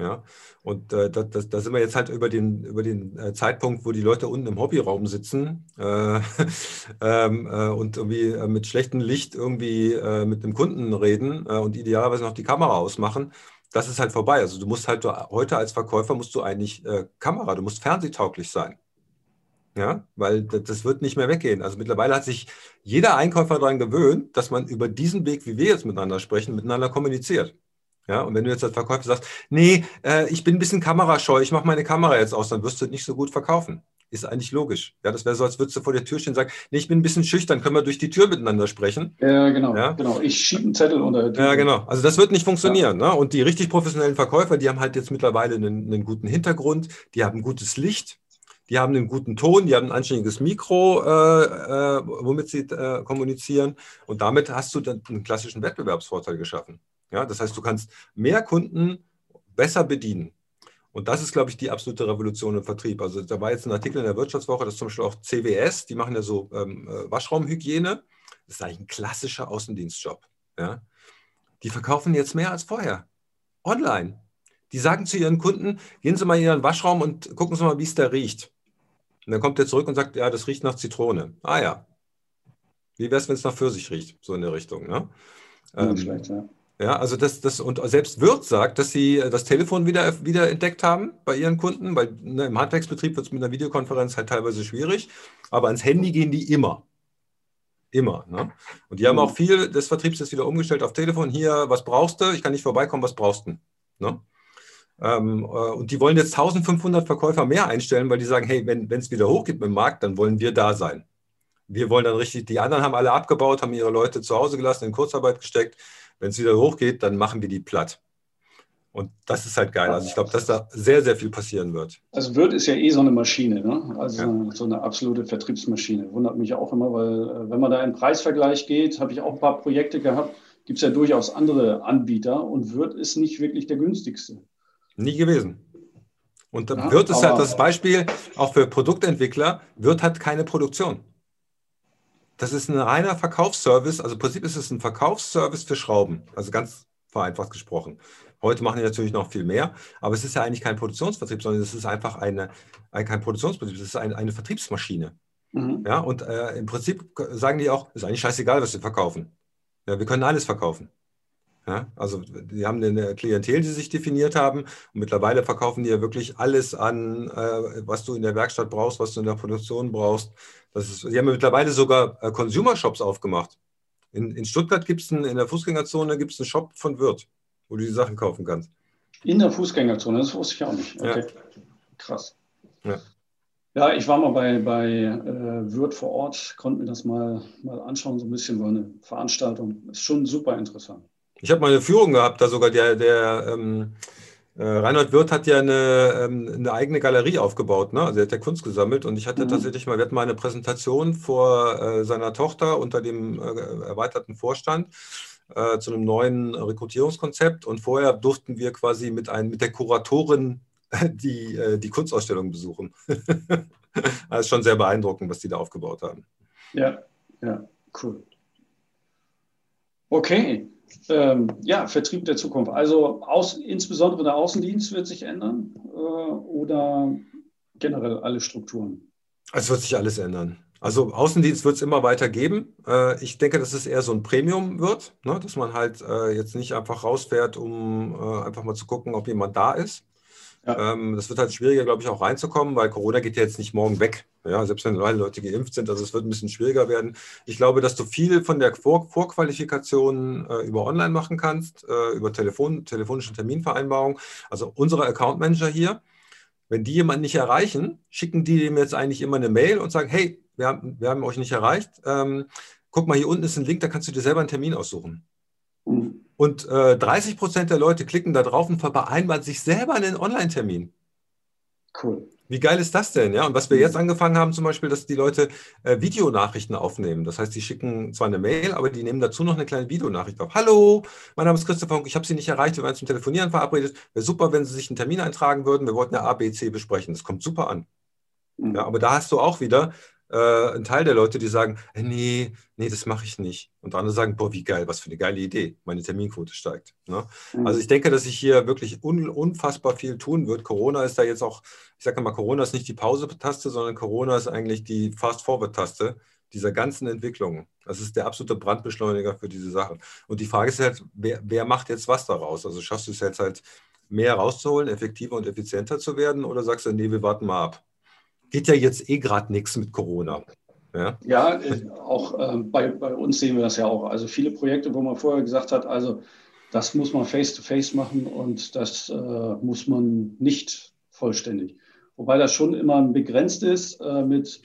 Ja, und äh, da, da, da, sind wir jetzt halt über den, über den äh, Zeitpunkt, wo die Leute unten im Hobbyraum sitzen äh, (laughs) ähm, äh, und irgendwie äh, mit schlechtem Licht irgendwie äh, mit dem Kunden reden und idealerweise noch die Kamera ausmachen. Das ist halt vorbei. Also du musst halt heute als Verkäufer musst du eigentlich Kamera, du musst fernsehtauglich sein. Ja, weil das wird nicht mehr weggehen. Also mittlerweile hat sich jeder Einkäufer daran gewöhnt, dass man über diesen Weg, wie wir jetzt miteinander sprechen, miteinander kommuniziert. Ja, und wenn du jetzt als Verkäufer sagst, nee, äh, ich bin ein bisschen kamerascheu, ich mache meine Kamera jetzt aus, dann wirst du nicht so gut verkaufen. Ist eigentlich logisch. Ja, das wäre so, als würdest du vor der Tür stehen und sagen, nee, ich bin ein bisschen schüchtern, können wir durch die Tür miteinander sprechen. Ja, genau. Ja? genau. Ich schiebe einen Zettel unter die Tür. Ja, genau. Also das wird nicht funktionieren. Ja. Ne? Und die richtig professionellen Verkäufer, die haben halt jetzt mittlerweile einen, einen guten Hintergrund, die haben gutes Licht, die haben einen guten Ton, die haben ein anständiges Mikro, äh, äh, womit sie äh, kommunizieren. Und damit hast du dann einen klassischen Wettbewerbsvorteil geschaffen. Ja, das heißt, du kannst mehr Kunden besser bedienen. Und das ist, glaube ich, die absolute Revolution im Vertrieb. Also da war jetzt ein Artikel in der Wirtschaftswoche, das ist zum Beispiel auch CWS, die machen ja so ähm, äh, Waschraumhygiene. Das ist eigentlich ein klassischer Außendienstjob. Ja? Die verkaufen jetzt mehr als vorher. Online. Die sagen zu ihren Kunden, gehen Sie mal in Ihren Waschraum und gucken Sie mal, wie es da riecht. Und dann kommt er zurück und sagt, ja, das riecht nach Zitrone. Ah ja. Wie wäre es, wenn es nach Pfirsich riecht? So in der Richtung. Ne? Ähm, schlecht, ja. Ja, also das, das, und selbst Wirt sagt, dass sie das Telefon wieder, wieder entdeckt haben bei ihren Kunden, weil ne, im Handwerksbetrieb wird es mit einer Videokonferenz halt teilweise schwierig, aber ans Handy gehen die immer. Immer. Ne? Und die haben mhm. auch viel des Vertriebs jetzt wieder umgestellt auf Telefon. Hier, was brauchst du? Ich kann nicht vorbeikommen, was brauchst du? Ne? Ähm, äh, und die wollen jetzt 1500 Verkäufer mehr einstellen, weil die sagen, hey, wenn es wieder hochgeht mit dem Markt, dann wollen wir da sein. Wir wollen dann richtig, die anderen haben alle abgebaut, haben ihre Leute zu Hause gelassen, in Kurzarbeit gesteckt wenn es wieder hochgeht, dann machen wir die platt. Und das ist halt geil. Also ich glaube, dass da sehr, sehr viel passieren wird. Also Wirt ist ja eh so eine Maschine, ne? also ja. so eine absolute Vertriebsmaschine. Wundert mich auch immer, weil äh, wenn man da in Preisvergleich geht, habe ich auch ein paar Projekte gehabt, gibt es ja durchaus andere Anbieter und Wirt ist nicht wirklich der günstigste. Nie gewesen. Und ja, Wirt ist halt das Beispiel auch für Produktentwickler. Wirt hat keine Produktion. Das ist ein reiner Verkaufsservice. Also im Prinzip ist es ein Verkaufsservice für Schrauben. Also ganz vereinfacht gesprochen. Heute machen die natürlich noch viel mehr, aber es ist ja eigentlich kein Produktionsvertrieb, sondern es ist einfach eine, ein, kein Produktionsbetrieb, es ist eine, eine Vertriebsmaschine. Mhm. Ja, und äh, im Prinzip sagen die auch, ist eigentlich scheißegal, was wir verkaufen. Ja, wir können alles verkaufen. Ja, also die haben eine Klientel, die sich definiert haben und mittlerweile verkaufen die ja wirklich alles an, äh, was du in der Werkstatt brauchst, was du in der Produktion brauchst. Das ist, die haben mittlerweile sogar äh, Consumer-Shops aufgemacht. In, in Stuttgart gibt es in der Fußgängerzone gibt's einen Shop von Wirt, wo du die Sachen kaufen kannst. In der Fußgängerzone, das wusste ich auch nicht. Okay. Ja. Krass. Ja. Ja, ich war mal bei, bei äh, Wirt vor Ort, konnte mir das mal, mal anschauen, so ein bisschen, war eine Veranstaltung. Ist schon super interessant. Ich habe mal eine Führung gehabt, da sogar der, der ähm, äh, Reinhold Wirth hat ja eine, ähm, eine eigene Galerie aufgebaut, ne? also er hat ja Kunst gesammelt und ich hatte mhm. tatsächlich mal, wir hatten mal eine Präsentation vor äh, seiner Tochter unter dem äh, erweiterten Vorstand äh, zu einem neuen Rekrutierungskonzept und vorher durften wir quasi mit, ein, mit der Kuratorin (laughs) die, äh, die Kunstausstellung besuchen. das (laughs) ist schon sehr beeindruckend, was die da aufgebaut haben. Ja, ja, cool. Okay, ähm, ja, Vertrieb der Zukunft. Also aus, insbesondere der Außendienst wird sich ändern äh, oder generell alle Strukturen? Es wird sich alles ändern. Also Außendienst wird es immer weiter geben. Äh, ich denke, dass es eher so ein Premium wird, ne? dass man halt äh, jetzt nicht einfach rausfährt, um äh, einfach mal zu gucken, ob jemand da ist, ja. Ähm, das wird halt schwieriger, glaube ich, auch reinzukommen, weil Corona geht ja jetzt nicht morgen weg. Ja, selbst wenn alle Leute geimpft sind, also es wird ein bisschen schwieriger werden. Ich glaube, dass du viel von der Vor Vorqualifikation äh, über Online machen kannst, äh, über Telefon, telefonische Terminvereinbarung. Also unsere Account Manager hier, wenn die jemanden nicht erreichen, schicken die dem jetzt eigentlich immer eine Mail und sagen, hey, wir haben, wir haben euch nicht erreicht. Ähm, guck mal, hier unten ist ein Link, da kannst du dir selber einen Termin aussuchen. Mhm. Und äh, 30 Prozent der Leute klicken da drauf und vereinbaren sich selber einen Online-Termin. Cool. Wie geil ist das denn? Ja, und was wir jetzt angefangen haben, zum Beispiel, dass die Leute äh, Videonachrichten aufnehmen. Das heißt, die schicken zwar eine Mail, aber die nehmen dazu noch eine kleine Videonachricht auf. Hallo, mein Name ist Christopher Funk, ich habe Sie nicht erreicht, wir waren zum Telefonieren verabredet. Wäre super, wenn Sie sich einen Termin eintragen würden. Wir wollten ja ABC besprechen. Das kommt super an. Mhm. Ja, aber da hast du auch wieder äh, ein Teil der Leute, die sagen, äh, nee, nee, das mache ich nicht. Und andere sagen, boah, wie geil, was für eine geile Idee. Meine Terminquote steigt. Ne? Mhm. Also ich denke, dass sich hier wirklich un, unfassbar viel tun wird. Corona ist da jetzt auch, ich sage mal, Corona ist nicht die Pause-Taste, sondern Corona ist eigentlich die Fast-Forward-Taste dieser ganzen Entwicklungen. Das ist der absolute Brandbeschleuniger für diese Sache. Und die Frage ist halt, wer, wer macht jetzt was daraus? Also schaffst du es jetzt halt, mehr rauszuholen, effektiver und effizienter zu werden oder sagst du, nee, wir warten mal ab? Geht ja jetzt eh gerade nichts mit Corona. Ja, ja äh, auch äh, bei, bei uns sehen wir das ja auch. Also viele Projekte, wo man vorher gesagt hat, also das muss man face-to-face -face machen und das äh, muss man nicht vollständig. Wobei das schon immer begrenzt ist äh, mit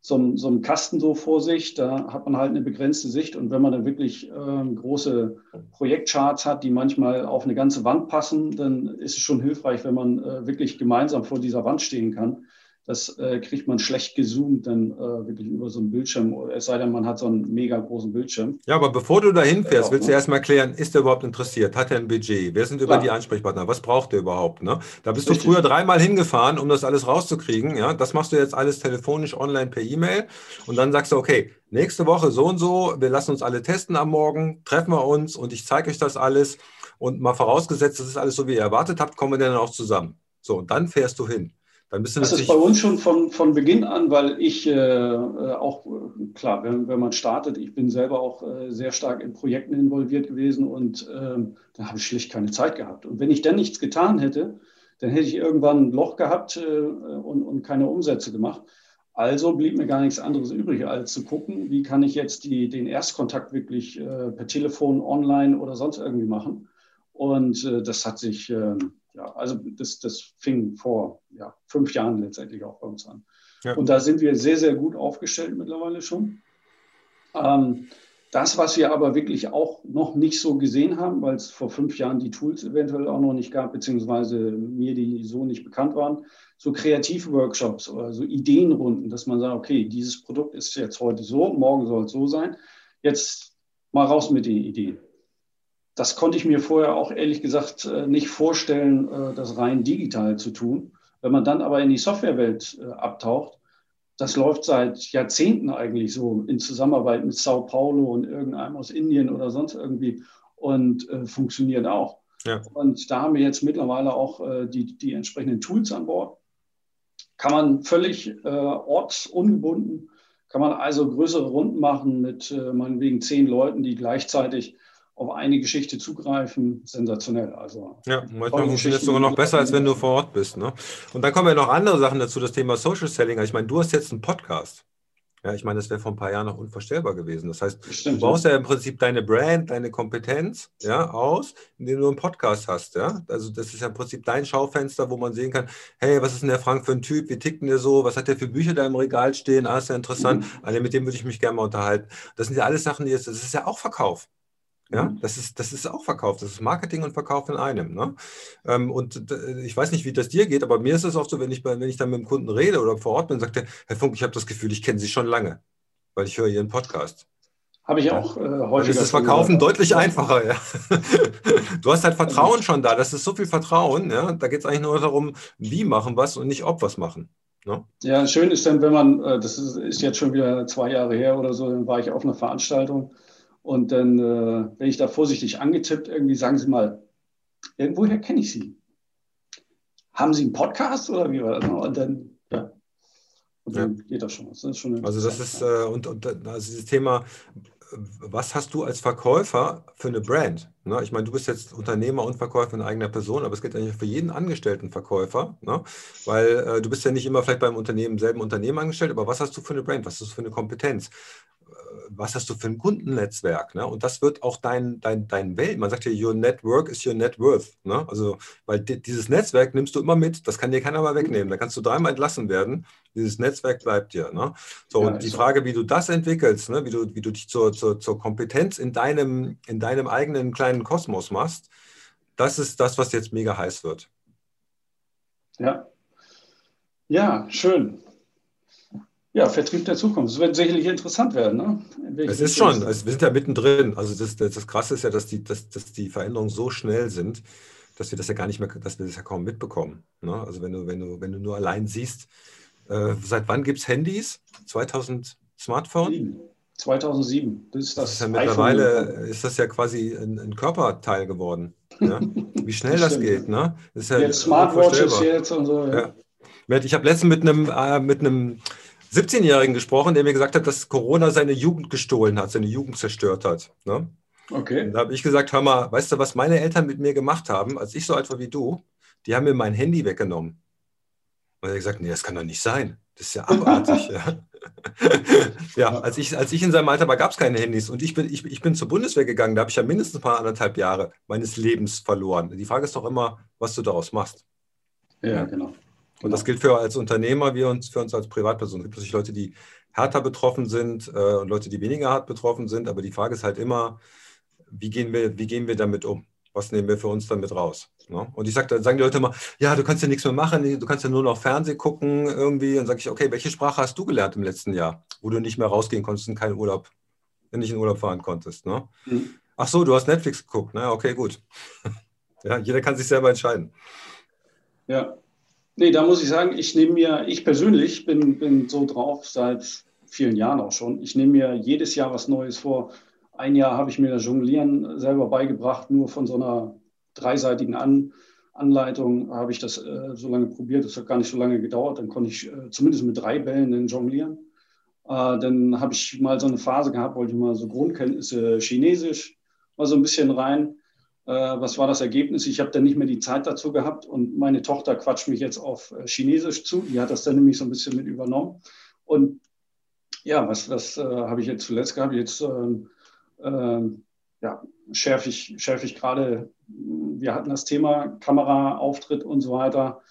so, so, einem Kasten so vor sich. Da hat man halt eine begrenzte Sicht. Und wenn man dann wirklich ähm, große Projektcharts hat, die manchmal auf eine ganze Wand passen, dann ist es schon hilfreich, wenn man äh, wirklich gemeinsam vor dieser Wand stehen kann das äh, kriegt man schlecht gezoomt dann äh, wirklich über so einen Bildschirm, es sei denn, man hat so einen mega großen Bildschirm. Ja, aber bevor du da hinfährst, willst du erstmal klären, ist er überhaupt interessiert? Hat er ein Budget? Wer sind über ja. die Ansprechpartner? Was braucht er überhaupt? Ne? Da bist Richtig. du früher dreimal hingefahren, um das alles rauszukriegen. Ja? Das machst du jetzt alles telefonisch, online, per E-Mail. Und dann sagst du, okay, nächste Woche so und so, wir lassen uns alle testen am Morgen, treffen wir uns und ich zeige euch das alles. Und mal vorausgesetzt, das ist alles so, wie ihr erwartet habt, kommen wir dann auch zusammen. So, und dann fährst du hin. Dann du das ist bei uns schon von, von Beginn an, weil ich äh, auch, klar, wenn, wenn man startet, ich bin selber auch äh, sehr stark in Projekten involviert gewesen und äh, da habe ich schlicht keine Zeit gehabt. Und wenn ich dann nichts getan hätte, dann hätte ich irgendwann ein Loch gehabt äh, und, und keine Umsätze gemacht. Also blieb mir gar nichts anderes übrig, als zu gucken, wie kann ich jetzt die, den Erstkontakt wirklich äh, per Telefon, online oder sonst irgendwie machen. Und äh, das hat sich ähm, ja, also das, das fing vor ja, fünf Jahren letztendlich auch bei uns an. Ja. Und da sind wir sehr, sehr gut aufgestellt mittlerweile schon. Ähm, das, was wir aber wirklich auch noch nicht so gesehen haben, weil es vor fünf Jahren die Tools eventuell auch noch nicht gab, beziehungsweise mir die so nicht bekannt waren, so Kreativworkshops oder so Ideenrunden, dass man sagt, okay, dieses Produkt ist jetzt heute so, morgen soll es so sein, jetzt mal raus mit den Ideen das konnte ich mir vorher auch ehrlich gesagt äh, nicht vorstellen, äh, das rein digital zu tun. Wenn man dann aber in die Softwarewelt äh, abtaucht, das läuft seit Jahrzehnten eigentlich so in Zusammenarbeit mit Sao Paulo und irgendeinem aus Indien oder sonst irgendwie und äh, funktioniert auch. Ja. Und da haben wir jetzt mittlerweile auch äh, die, die entsprechenden Tools an Bord. Kann man völlig äh, ortsungebunden, kann man also größere Runden machen mit meinetwegen zehn Leuten, die gleichzeitig auf eine Geschichte zugreifen, sensationell. Also, ja, manchmal funktioniert es sogar noch besser, als wenn du vor Ort bist. Ne? Und dann kommen ja noch andere Sachen dazu, das Thema Social Selling. Ich meine, du hast jetzt einen Podcast. Ja, ich meine, das wäre vor ein paar Jahren noch unvorstellbar gewesen. Das heißt, Stimmt, du baust ja. ja im Prinzip deine Brand, deine Kompetenz ja, aus, indem du einen Podcast hast. Ja? Also das ist ja im Prinzip dein Schaufenster, wo man sehen kann, hey, was ist denn der Frank für ein Typ? Wie tickt denn der so? Was hat der für Bücher da im Regal stehen? Ah, ist ja interessant. Mhm. Also mit dem würde ich mich gerne mal unterhalten. Das sind ja alles Sachen, die jetzt, das ist ja auch Verkauf. Ja, mhm. das ist, das ist auch Verkauf. Das ist Marketing und Verkauf in einem. Ne? Ähm, und ich weiß nicht, wie das dir geht, aber mir ist es oft so, wenn ich, wenn ich dann mit dem Kunden rede oder vor Ort bin, sagt er, Herr Funk, ich habe das Gefühl, ich kenne Sie schon lange, weil ich höre Ihren Podcast. Habe ich auch äh, häufig. Ist das Verkaufen deutlich einfacher. Ja. (laughs) Du hast halt Vertrauen schon da. Das ist so viel Vertrauen. Ja. Da geht es eigentlich nur darum, wie machen was und nicht ob was machen. Ne? Ja, schön ist dann, wenn man, äh, das ist, ist jetzt schon wieder zwei Jahre her oder so, dann war ich auf einer Veranstaltung und dann äh, wenn ich da vorsichtig angetippt, irgendwie sagen Sie mal, irgendwoher kenne ich Sie? Haben Sie einen Podcast oder wie war das? Und dann, ja. Und dann ja. geht das schon. Das schon also das ist, äh, und, und also dieses Thema, was hast du als Verkäufer für eine Brand? Ne? Ich meine, du bist jetzt Unternehmer und Verkäufer in eigener Person, aber es geht eigentlich für jeden angestellten Verkäufer, ne? weil äh, du bist ja nicht immer vielleicht beim Unternehmen, selben Unternehmen angestellt, aber was hast du für eine Brand? Was hast du für eine Kompetenz? Was hast du für ein Kundennetzwerk? Ne? Und das wird auch dein, dein, dein Welt. Man sagt ja, your network is your net worth. Ne? Also, weil dieses Netzwerk nimmst du immer mit, das kann dir keiner mal wegnehmen. Da kannst du dreimal entlassen werden. Dieses Netzwerk bleibt dir. Ne? So, ja, und die Frage, wie du das entwickelst, ne? wie, du, wie du dich zur, zur, zur Kompetenz in deinem, in deinem eigenen kleinen Kosmos machst, das ist das, was jetzt mega heiß wird. Ja, Ja, schön. Ja, Vertrieb der Zukunft. Es wird sicherlich interessant werden. Ne? Es ist schon, es, wir sind ja mittendrin. Also das, das, das Krasse ist ja, dass die, dass, dass die Veränderungen so schnell sind, dass wir das ja gar nicht mehr, dass wir das ja kaum mitbekommen. Ne? Also wenn du, wenn du, wenn du nur allein siehst, äh, seit wann gibt es Handys? 2000 Smartphone? 2007. Das ist das. das ist ja mittlerweile ist das ja quasi ein, ein Körperteil geworden. Ja? (laughs) Wie schnell das, das geht. Ne? Das ja jetzt Smartwatches jetzt und so. Ja. Ich habe letztens mit einem, äh, mit einem 17-Jährigen gesprochen, der mir gesagt hat, dass Corona seine Jugend gestohlen hat, seine Jugend zerstört hat. Ne? Okay. Und da habe ich gesagt, hör mal, weißt du, was meine Eltern mit mir gemacht haben, als ich so alt war wie du? Die haben mir mein Handy weggenommen. Und er hat gesagt, nee, das kann doch nicht sein. Das ist ja abartig. (laughs) ja. (laughs) ja, als ich, als ich in seinem Alter war, gab es keine Handys. Und ich bin, ich, ich bin zur Bundeswehr gegangen, da habe ich ja mindestens ein paar anderthalb Jahre meines Lebens verloren. Die Frage ist doch immer, was du daraus machst. Ja, genau. Und das gilt für als Unternehmer wie uns, für uns als Privatperson. Es gibt natürlich Leute, die härter betroffen sind äh, und Leute, die weniger hart betroffen sind. Aber die Frage ist halt immer, wie gehen wir, wie gehen wir damit um? Was nehmen wir für uns damit raus? Ne? Und ich sag, dann sagen die Leute immer, ja, du kannst ja nichts mehr machen, du kannst ja nur noch Fernsehen gucken irgendwie. Und sage ich, okay, welche Sprache hast du gelernt im letzten Jahr, wo du nicht mehr rausgehen konntest und keinen Urlaub, nicht in Urlaub fahren konntest? Ne? Mhm. Ach so, du hast Netflix geguckt, ne? Okay, gut. (laughs) ja, jeder kann sich selber entscheiden. Ja, Nee, da muss ich sagen, ich nehme mir, ich persönlich bin, bin so drauf seit vielen Jahren auch schon. Ich nehme mir jedes Jahr was Neues vor. Ein Jahr habe ich mir das Jonglieren selber beigebracht, nur von so einer dreiseitigen An Anleitung habe ich das äh, so lange probiert. Das hat gar nicht so lange gedauert. Dann konnte ich äh, zumindest mit drei Bällen jonglieren. Äh, dann habe ich mal so eine Phase gehabt, wollte ich mal so Grundkenntnisse Chinesisch mal so ein bisschen rein. Äh, was war das Ergebnis? Ich habe dann nicht mehr die Zeit dazu gehabt und meine Tochter quatscht mich jetzt auf äh, Chinesisch zu. Die hat das dann nämlich so ein bisschen mit übernommen. Und ja, was, was äh, habe ich jetzt zuletzt gehabt? Jetzt ähm, ähm, ja, schärfe ich, schärfe ich gerade, wir hatten das Thema Kameraauftritt und so weiter.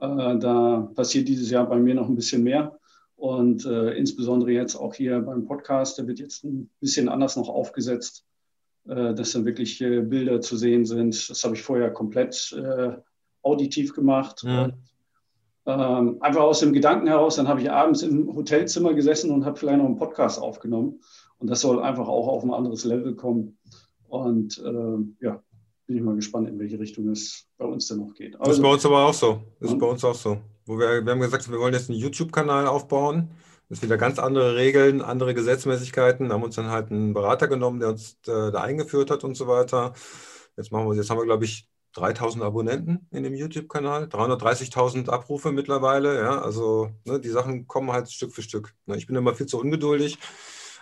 Äh, da passiert dieses Jahr bei mir noch ein bisschen mehr. Und äh, insbesondere jetzt auch hier beim Podcast, der wird jetzt ein bisschen anders noch aufgesetzt dass dann wirklich äh, Bilder zu sehen sind. Das habe ich vorher komplett äh, auditiv gemacht. Mhm. Ähm, einfach aus dem Gedanken heraus, dann habe ich abends im Hotelzimmer gesessen und habe vielleicht noch einen Podcast aufgenommen. Und das soll einfach auch auf ein anderes Level kommen. Und äh, ja, bin ich mal gespannt, in welche Richtung es bei uns denn noch geht. Also, das ist bei uns aber auch so. Das ist bei uns auch so. Wo wir, wir haben gesagt, wir wollen jetzt einen YouTube-Kanal aufbauen. Ist wieder ganz andere Regeln, andere Gesetzmäßigkeiten. Wir haben uns dann halt einen Berater genommen, der uns äh, da eingeführt hat und so weiter. Jetzt, machen wir, jetzt haben wir, glaube ich, 3000 Abonnenten in dem YouTube-Kanal, 330.000 Abrufe mittlerweile. Ja, also ne, die Sachen kommen halt Stück für Stück. Ne, ich bin immer viel zu ungeduldig,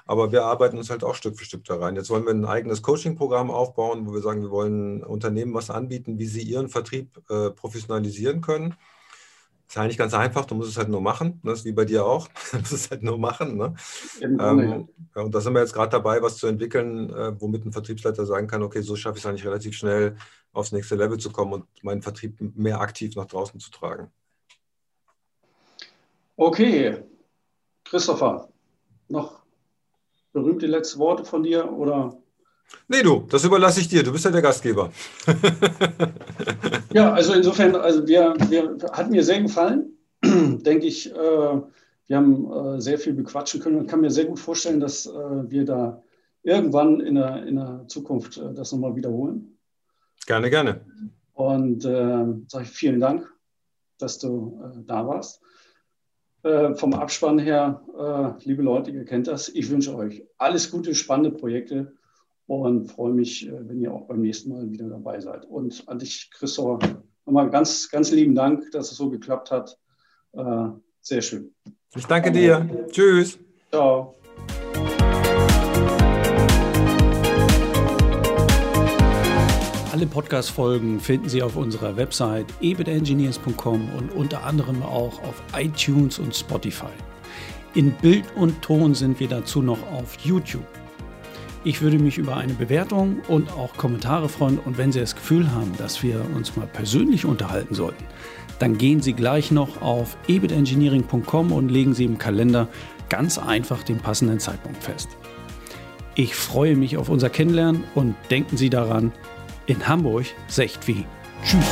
aber wir arbeiten uns halt auch Stück für Stück da rein. Jetzt wollen wir ein eigenes Coaching-Programm aufbauen, wo wir sagen, wir wollen Unternehmen was anbieten, wie sie ihren Vertrieb äh, professionalisieren können. Ist eigentlich ganz einfach, du musst es halt nur machen. Ne? Das ist wie bei dir auch. (laughs) Du musst es halt nur machen. Ne? Ähm, ja, und da sind wir jetzt gerade dabei, was zu entwickeln, äh, womit ein Vertriebsleiter sagen kann, okay, so schaffe ich es eigentlich relativ schnell, aufs nächste Level zu kommen und meinen Vertrieb mehr aktiv nach draußen zu tragen. Okay, Christopher, noch berühmte letzte Worte von dir oder Nee, du, das überlasse ich dir. Du bist ja der Gastgeber. ja, also insofern, also wir, wir hat mir sehr gefallen. (clears throat) Denke ich, äh, wir haben äh, sehr viel bequatschen können und kann mir sehr gut vorstellen, dass äh, wir da irgendwann in der, in der Zukunft äh, das nochmal wiederholen. Gerne, gerne. Und äh, sage ich vielen Dank, dass du äh, da warst. vom Abspann her, liebe Leute, ihr kennt das. Ich wünsche euch alles Gute, spannende Projekte und freue mich, äh, wenn ihr auch beim nächsten Mal wieder dabei seid. Und an dich, Christoph, nochmal ganz, ganz lieben Dank, dass es so geklappt hat. Äh, sehr schön. Ich danke dir. Tschüss. Ciao. Alle Podcast-Folgen finden Sie auf unserer Website ebitengineers.com und unter anderem auch auf iTunes und Spotify. In Bild und Ton sind wir dazu noch auf YouTube. Ich würde mich über eine Bewertung und auch Kommentare freuen. Und wenn Sie das Gefühl haben, dass wir uns mal persönlich unterhalten sollten, dann gehen Sie gleich noch auf ebitengineering.com und legen Sie im Kalender ganz einfach den passenden Zeitpunkt fest. Ich freue mich auf unser Kennenlernen und denken Sie daran, in Hamburg secht wie. Tschüss.